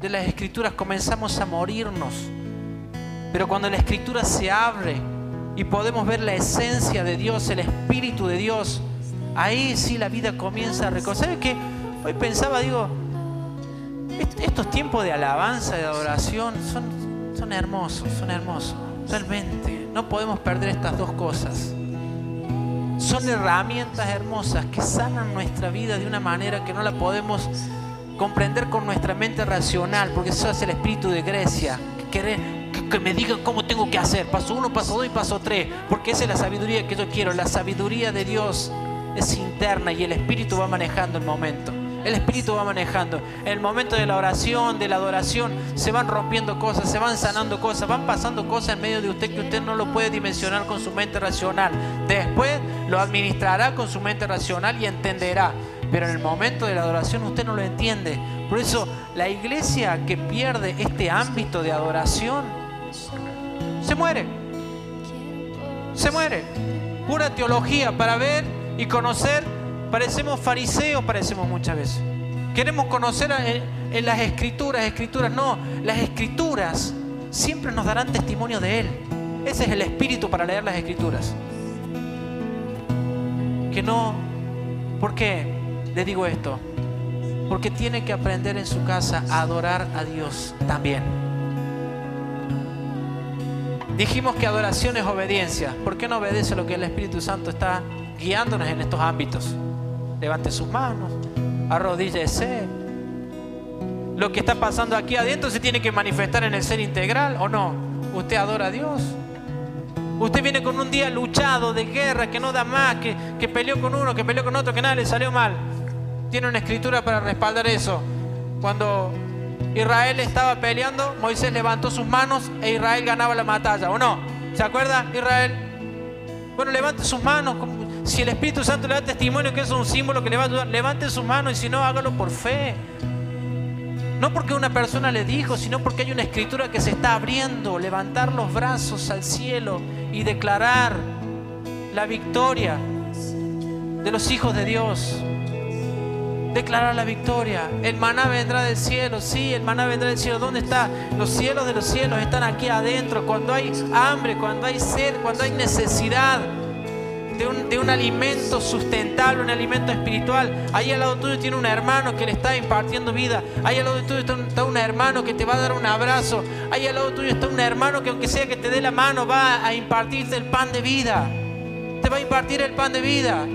[SPEAKER 1] de las escrituras comenzamos a morirnos. Pero cuando la escritura se abre y podemos ver la esencia de Dios, el Espíritu de Dios, ahí sí la vida comienza a reconocer. ¿Sabes qué? Hoy pensaba, digo, estos tiempos de alabanza, de adoración, son, son hermosos, son hermosos. Realmente, no podemos perder estas dos cosas son herramientas hermosas que sanan nuestra vida de una manera que no la podemos comprender con nuestra mente racional, porque eso es el espíritu de Grecia, que, me digan cómo tengo que hacer, paso uno, paso dos y paso tres, porque esa es la sabiduría que yo quiero, la sabiduría de Dios es interna y el espíritu va manejando el momento. El Espíritu va manejando. En el momento de la oración, de la adoración, se van rompiendo cosas, se van sanando cosas, van pasando cosas en medio de usted que usted no lo puede dimensionar con su mente racional. Después lo administrará con su mente racional y entenderá. Pero en el momento de la adoración usted no lo entiende. Por eso la iglesia que pierde este ámbito de adoración se muere. Se muere. Pura teología para ver y conocer Parecemos fariseos, parecemos muchas veces. Queremos conocer en, las escrituras, escrituras. No, las escrituras siempre nos darán testimonio de Él. Ese es el espíritu para leer las escrituras. Que no, ¿por qué le digo esto? Porque tiene que aprender en su casa a adorar a Dios también. Dijimos que adoración es obediencia. ¿Por qué no obedece lo que el Espíritu Santo está guiándonos en estos ámbitos? Levante sus manos, arrodíllese. Lo que está pasando aquí adentro se tiene que manifestar en el ser integral o no. Usted adora a Dios. Usted viene con un día luchado de guerra, que no da más, que, que peleó con uno, que peleó con otro, que nada le salió mal. Tiene una escritura para respaldar eso. Cuando Israel estaba peleando, Moisés levantó sus manos e Israel ganaba la batalla, ¿o no? ¿Se acuerda Israel? Bueno, levante sus manos si el Espíritu Santo le da testimonio que es un símbolo que le va a ayudar, levante su mano y si no, hágalo por fe. No porque una persona le dijo, sino porque hay una escritura que se está abriendo. Levantar los brazos al cielo y declarar la victoria de los hijos de Dios. Declarar la victoria. El maná vendrá del cielo. Sí, el maná vendrá del cielo. ¿Dónde está? Los cielos de los cielos están aquí adentro. Cuando hay hambre, cuando hay sed, cuando hay necesidad de un, alimento sustentable, un alimento espiritual. Ahí al lado tuyo tiene un hermano que le está impartiendo vida. Ahí al lado tuyo está un, hermano que te va a dar un abrazo. Ahí al lado tuyo está un hermano que aunque sea que te dé la mano va a impartirte el pan de vida. Te va a impartir el pan de vida.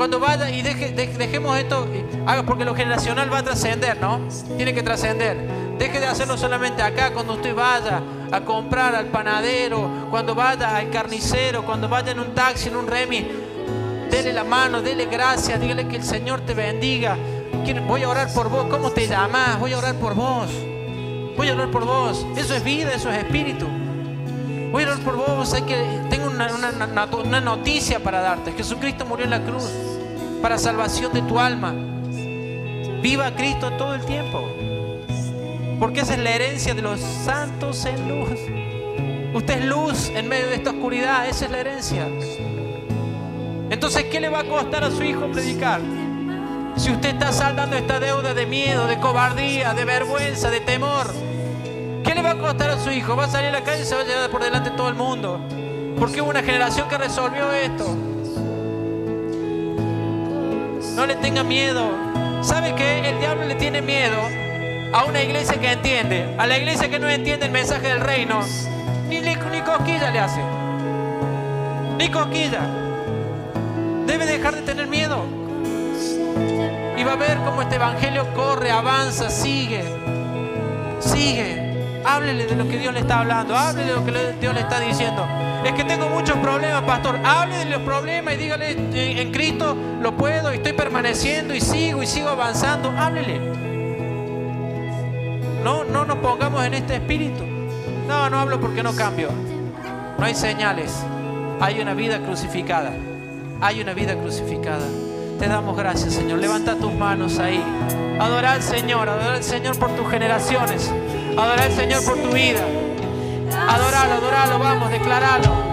[SPEAKER 1] Cuando vaya y dejemos esto, haga porque lo generacional va a trascender, ¿no? Tiene que trascender. Deje de hacerlo solamente acá, cuando usted vaya a comprar al panadero, cuando vaya al carnicero, cuando vaya en un taxi, en un remi, dele la mano, dele gracias, dígale que el Señor te bendiga. Voy a orar por vos, ¿cómo te llamas? Voy a orar por vos. Voy a orar por vos. Eso es vida, eso es espíritu. Voy a orar por vos. Hay que, una noticia para darte. Jesucristo murió en la cruz para salvación de tu alma. Viva Cristo todo el tiempo. Porque esa es la herencia de los santos en luz. Usted es luz en medio de esta oscuridad, esa es la herencia. Entonces, ¿qué le va a costar a su hijo predicar? Si usted está saldando esta deuda de miedo, de cobardía, de vergüenza, de temor, ¿qué le va a costar a su hijo? Va a salir a la calle y se va a llevar por delante todo el mundo. Porque hubo una generación que resolvió esto. No le tenga miedo. ¿Sabe que el diablo le tiene miedo a una iglesia que entiende? A la iglesia que no entiende el mensaje del reino. Ni, ni, ni cosquilla le hace. Ni cosquilla. Debe dejar de tener miedo. Y va a ver cómo este evangelio corre, avanza, sigue. Sigue. Háblele de lo que Dios le está hablando. Háblele de lo que Dios le está diciendo. Es que tengo muchos problemas, pastor. Hable los problemas y dígale, en en Cristo lo puedo, y estoy permaneciendo y sigo y sigo avanzando. Háblele. No, no nos pongamos en este espíritu. No, no hablo porque no cambio. No hay señales. Hay una vida crucificada. Hay una vida crucificada. Te damos gracias, Señor. Levanta tus manos ahí. Adora al Señor. Adora al Señor por tus generaciones. Adora al Señor por tu vida. Adoralo, adoralo. Vamos, declaralo.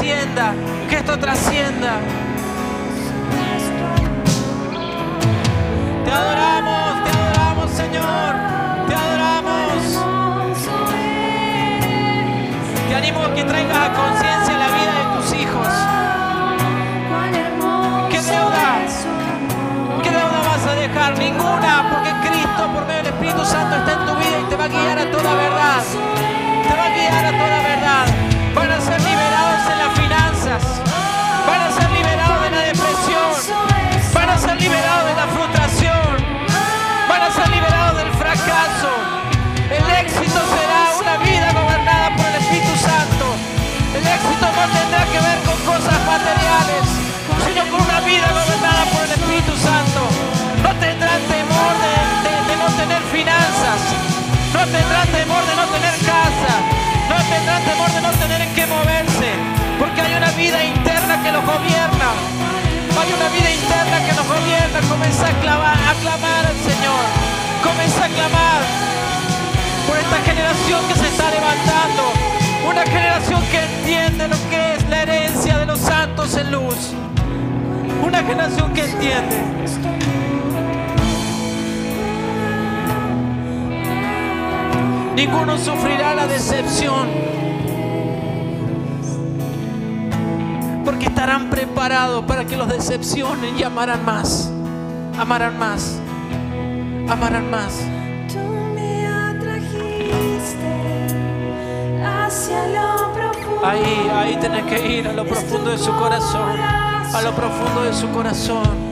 [SPEAKER 2] Que
[SPEAKER 1] esto trascienda. Te adoramos, te adoramos, Señor. Te adoramos. Te animo a que traigas conciencia tendrán temor de no tener en moverse. Porque hay una vida interna que los gobierna. Hay una vida interna que nos gobierna. Comienza a clamar, a clamar al Señor. Comienza a clamar por esta generación que se está levantando. Una generación que entiende lo que es la herencia de los santos en luz. Una generación que entiende. Ninguno sufrirá la decepción. Porque estarán preparados para que los decepcionen y amarán más. Amarán más. Amarán más.
[SPEAKER 2] Tú me atrajiste hacia lo profundo.
[SPEAKER 1] Ahí, ahí tenés que ir a lo profundo de su corazón. A lo profundo de su corazón.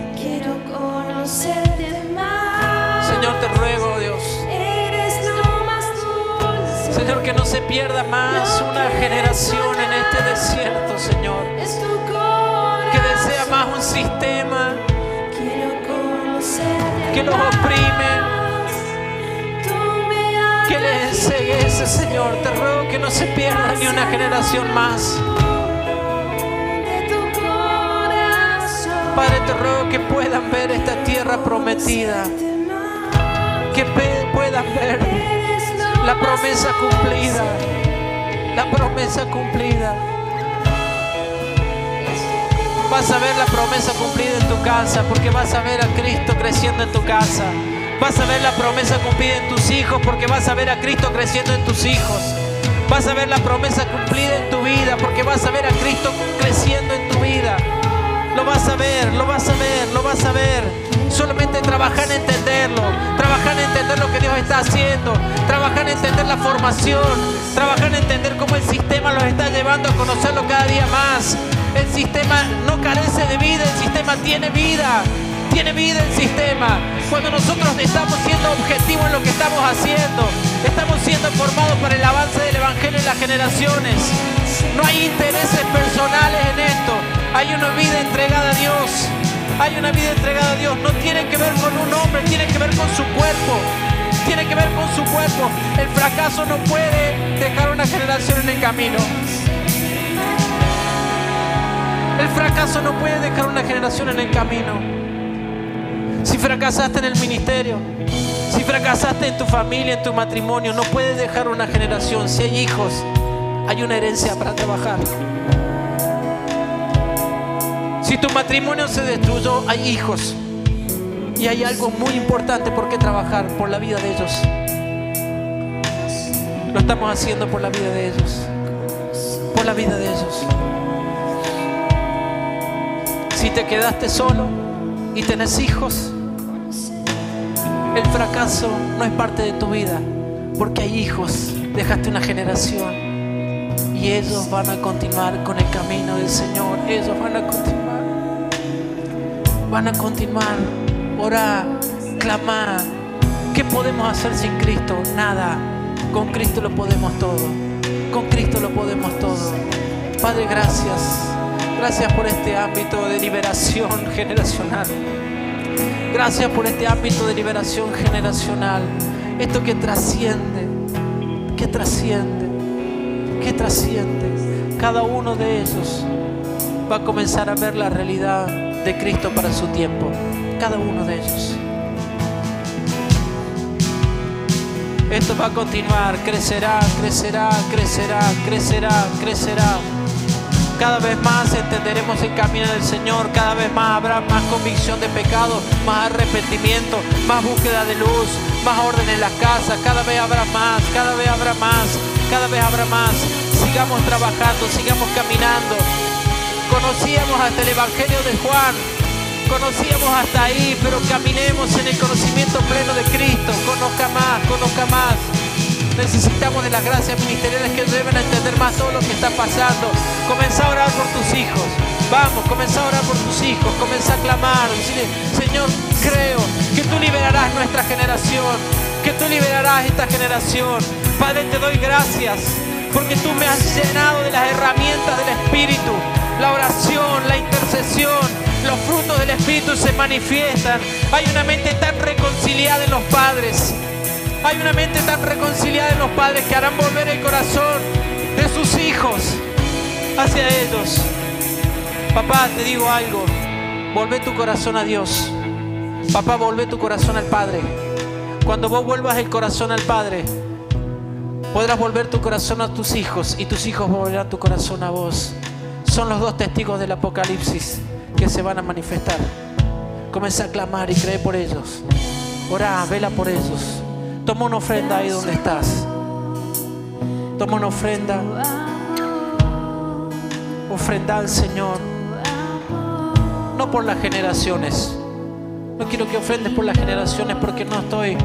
[SPEAKER 1] Señor, que no se pierda más una generación en este desierto, Señor. Que desea más un sistema, que los oprimen, que les enseguece, Señor. Te ruego que no se pierda ni una generación más. Padre, te ruego que puedan ver esta tierra prometida, que puedan ver la promesa cumplida, la promesa cumplida. Vas a ver la promesa cumplida en tu casa, porque vas a ver a Cristo creciendo en tu casa. Vas a ver la promesa cumplida en tus hijos, porque vas a ver a Cristo creciendo en tus hijos. Vas a ver la promesa cumplida en tu vida, porque vas a ver a Cristo creciendo en tu vida. Lo vas a ver, lo vas a ver, lo vas a ver. Solamente trabajar en entenderlo, trabajar en entender lo que Dios está haciendo, trabajar en entender la formación, trabajar en entender cómo el sistema los está llevando a conocerlo cada día más. El sistema no carece de vida, el sistema tiene vida, tiene vida el sistema. Cuando nosotros estamos siendo objetivos en lo que estamos haciendo, estamos siendo formados para el avance del Evangelio en las generaciones. No hay intereses personales en esto. Hay una vida entregada a Dios. Hay una vida entregada a Dios. No tiene que ver con un hombre, tiene que ver con su cuerpo. Tiene que ver con su cuerpo. El fracaso no puede dejar una generación en el camino. El fracaso no puede dejar una generación en el camino. Si fracasaste en el ministerio, si fracasaste en tu familia, en tu matrimonio, no puedes dejar una generación. Si hay hijos, hay una herencia para trabajar. Si tu matrimonio se destruyó, hay hijos. Y hay algo muy importante por qué trabajar, por la vida de ellos. Lo estamos haciendo por la vida de ellos. Por la vida de ellos. Si te quedaste solo y tenés hijos, el fracaso no es parte de tu vida, porque hay hijos, dejaste una generación y ellos van a continuar con el camino del Señor, ellos van a continuar, van a continuar, orar, clamar. ¿Qué podemos hacer sin Cristo? Nada, con Cristo lo podemos todo, con Cristo lo podemos todo. Padre, gracias, gracias por este ámbito de liberación generacional. Gracias por este ámbito de liberación generacional. Esto que trasciende, que trasciende, que trasciende. Cada uno de ellos va a comenzar a ver la realidad de Cristo para su tiempo. Cada uno de ellos. Esto va a continuar, crecerá, crecerá, crecerá, crecerá, crecerá. Cada vez más entenderemos el camino del Señor, cada vez más habrá más convicción de pecado, más arrepentimiento, más búsqueda de luz, más orden en las casas, cada vez habrá más, cada vez habrá más, cada vez habrá más. Sigamos trabajando, sigamos caminando. Conocíamos hasta el Evangelio de Juan, conocíamos hasta ahí, pero caminemos en el conocimiento pleno de Cristo. Conozca más, conozca más. Necesitamos de las gracias ministeriales que deben entender más todo lo que está pasando. Comenzá a orar por tus hijos. Vamos, comenzá a orar por tus hijos. Comenzá a clamar. Decirle, Señor, creo que tú liberarás nuestra generación. Que tú liberarás esta generación. Padre, te doy gracias porque tú me has llenado de las herramientas del Espíritu. La oración, la intercesión, los frutos del Espíritu se manifiestan. Hay una mente tan reconciliada en los padres. Hay una mente tan reconciliada en los padres que harán volver el corazón de sus hijos hacia ellos. Papá, te digo algo. Volvé tu corazón a Dios. Papá, volvé tu corazón al Padre. Cuando vos vuelvas el corazón al Padre, podrás volver tu corazón a tus hijos y tus hijos volverán tu corazón a vos. Son los dos testigos del Apocalipsis que se van a manifestar. Comienza a clamar y cree por ellos. Orá, vela por ellos. Toma una ofrenda ahí donde estás. Toma una ofrenda. Ofrenda al Señor. No por las generaciones. No quiero que ofrendes por las generaciones porque no estoy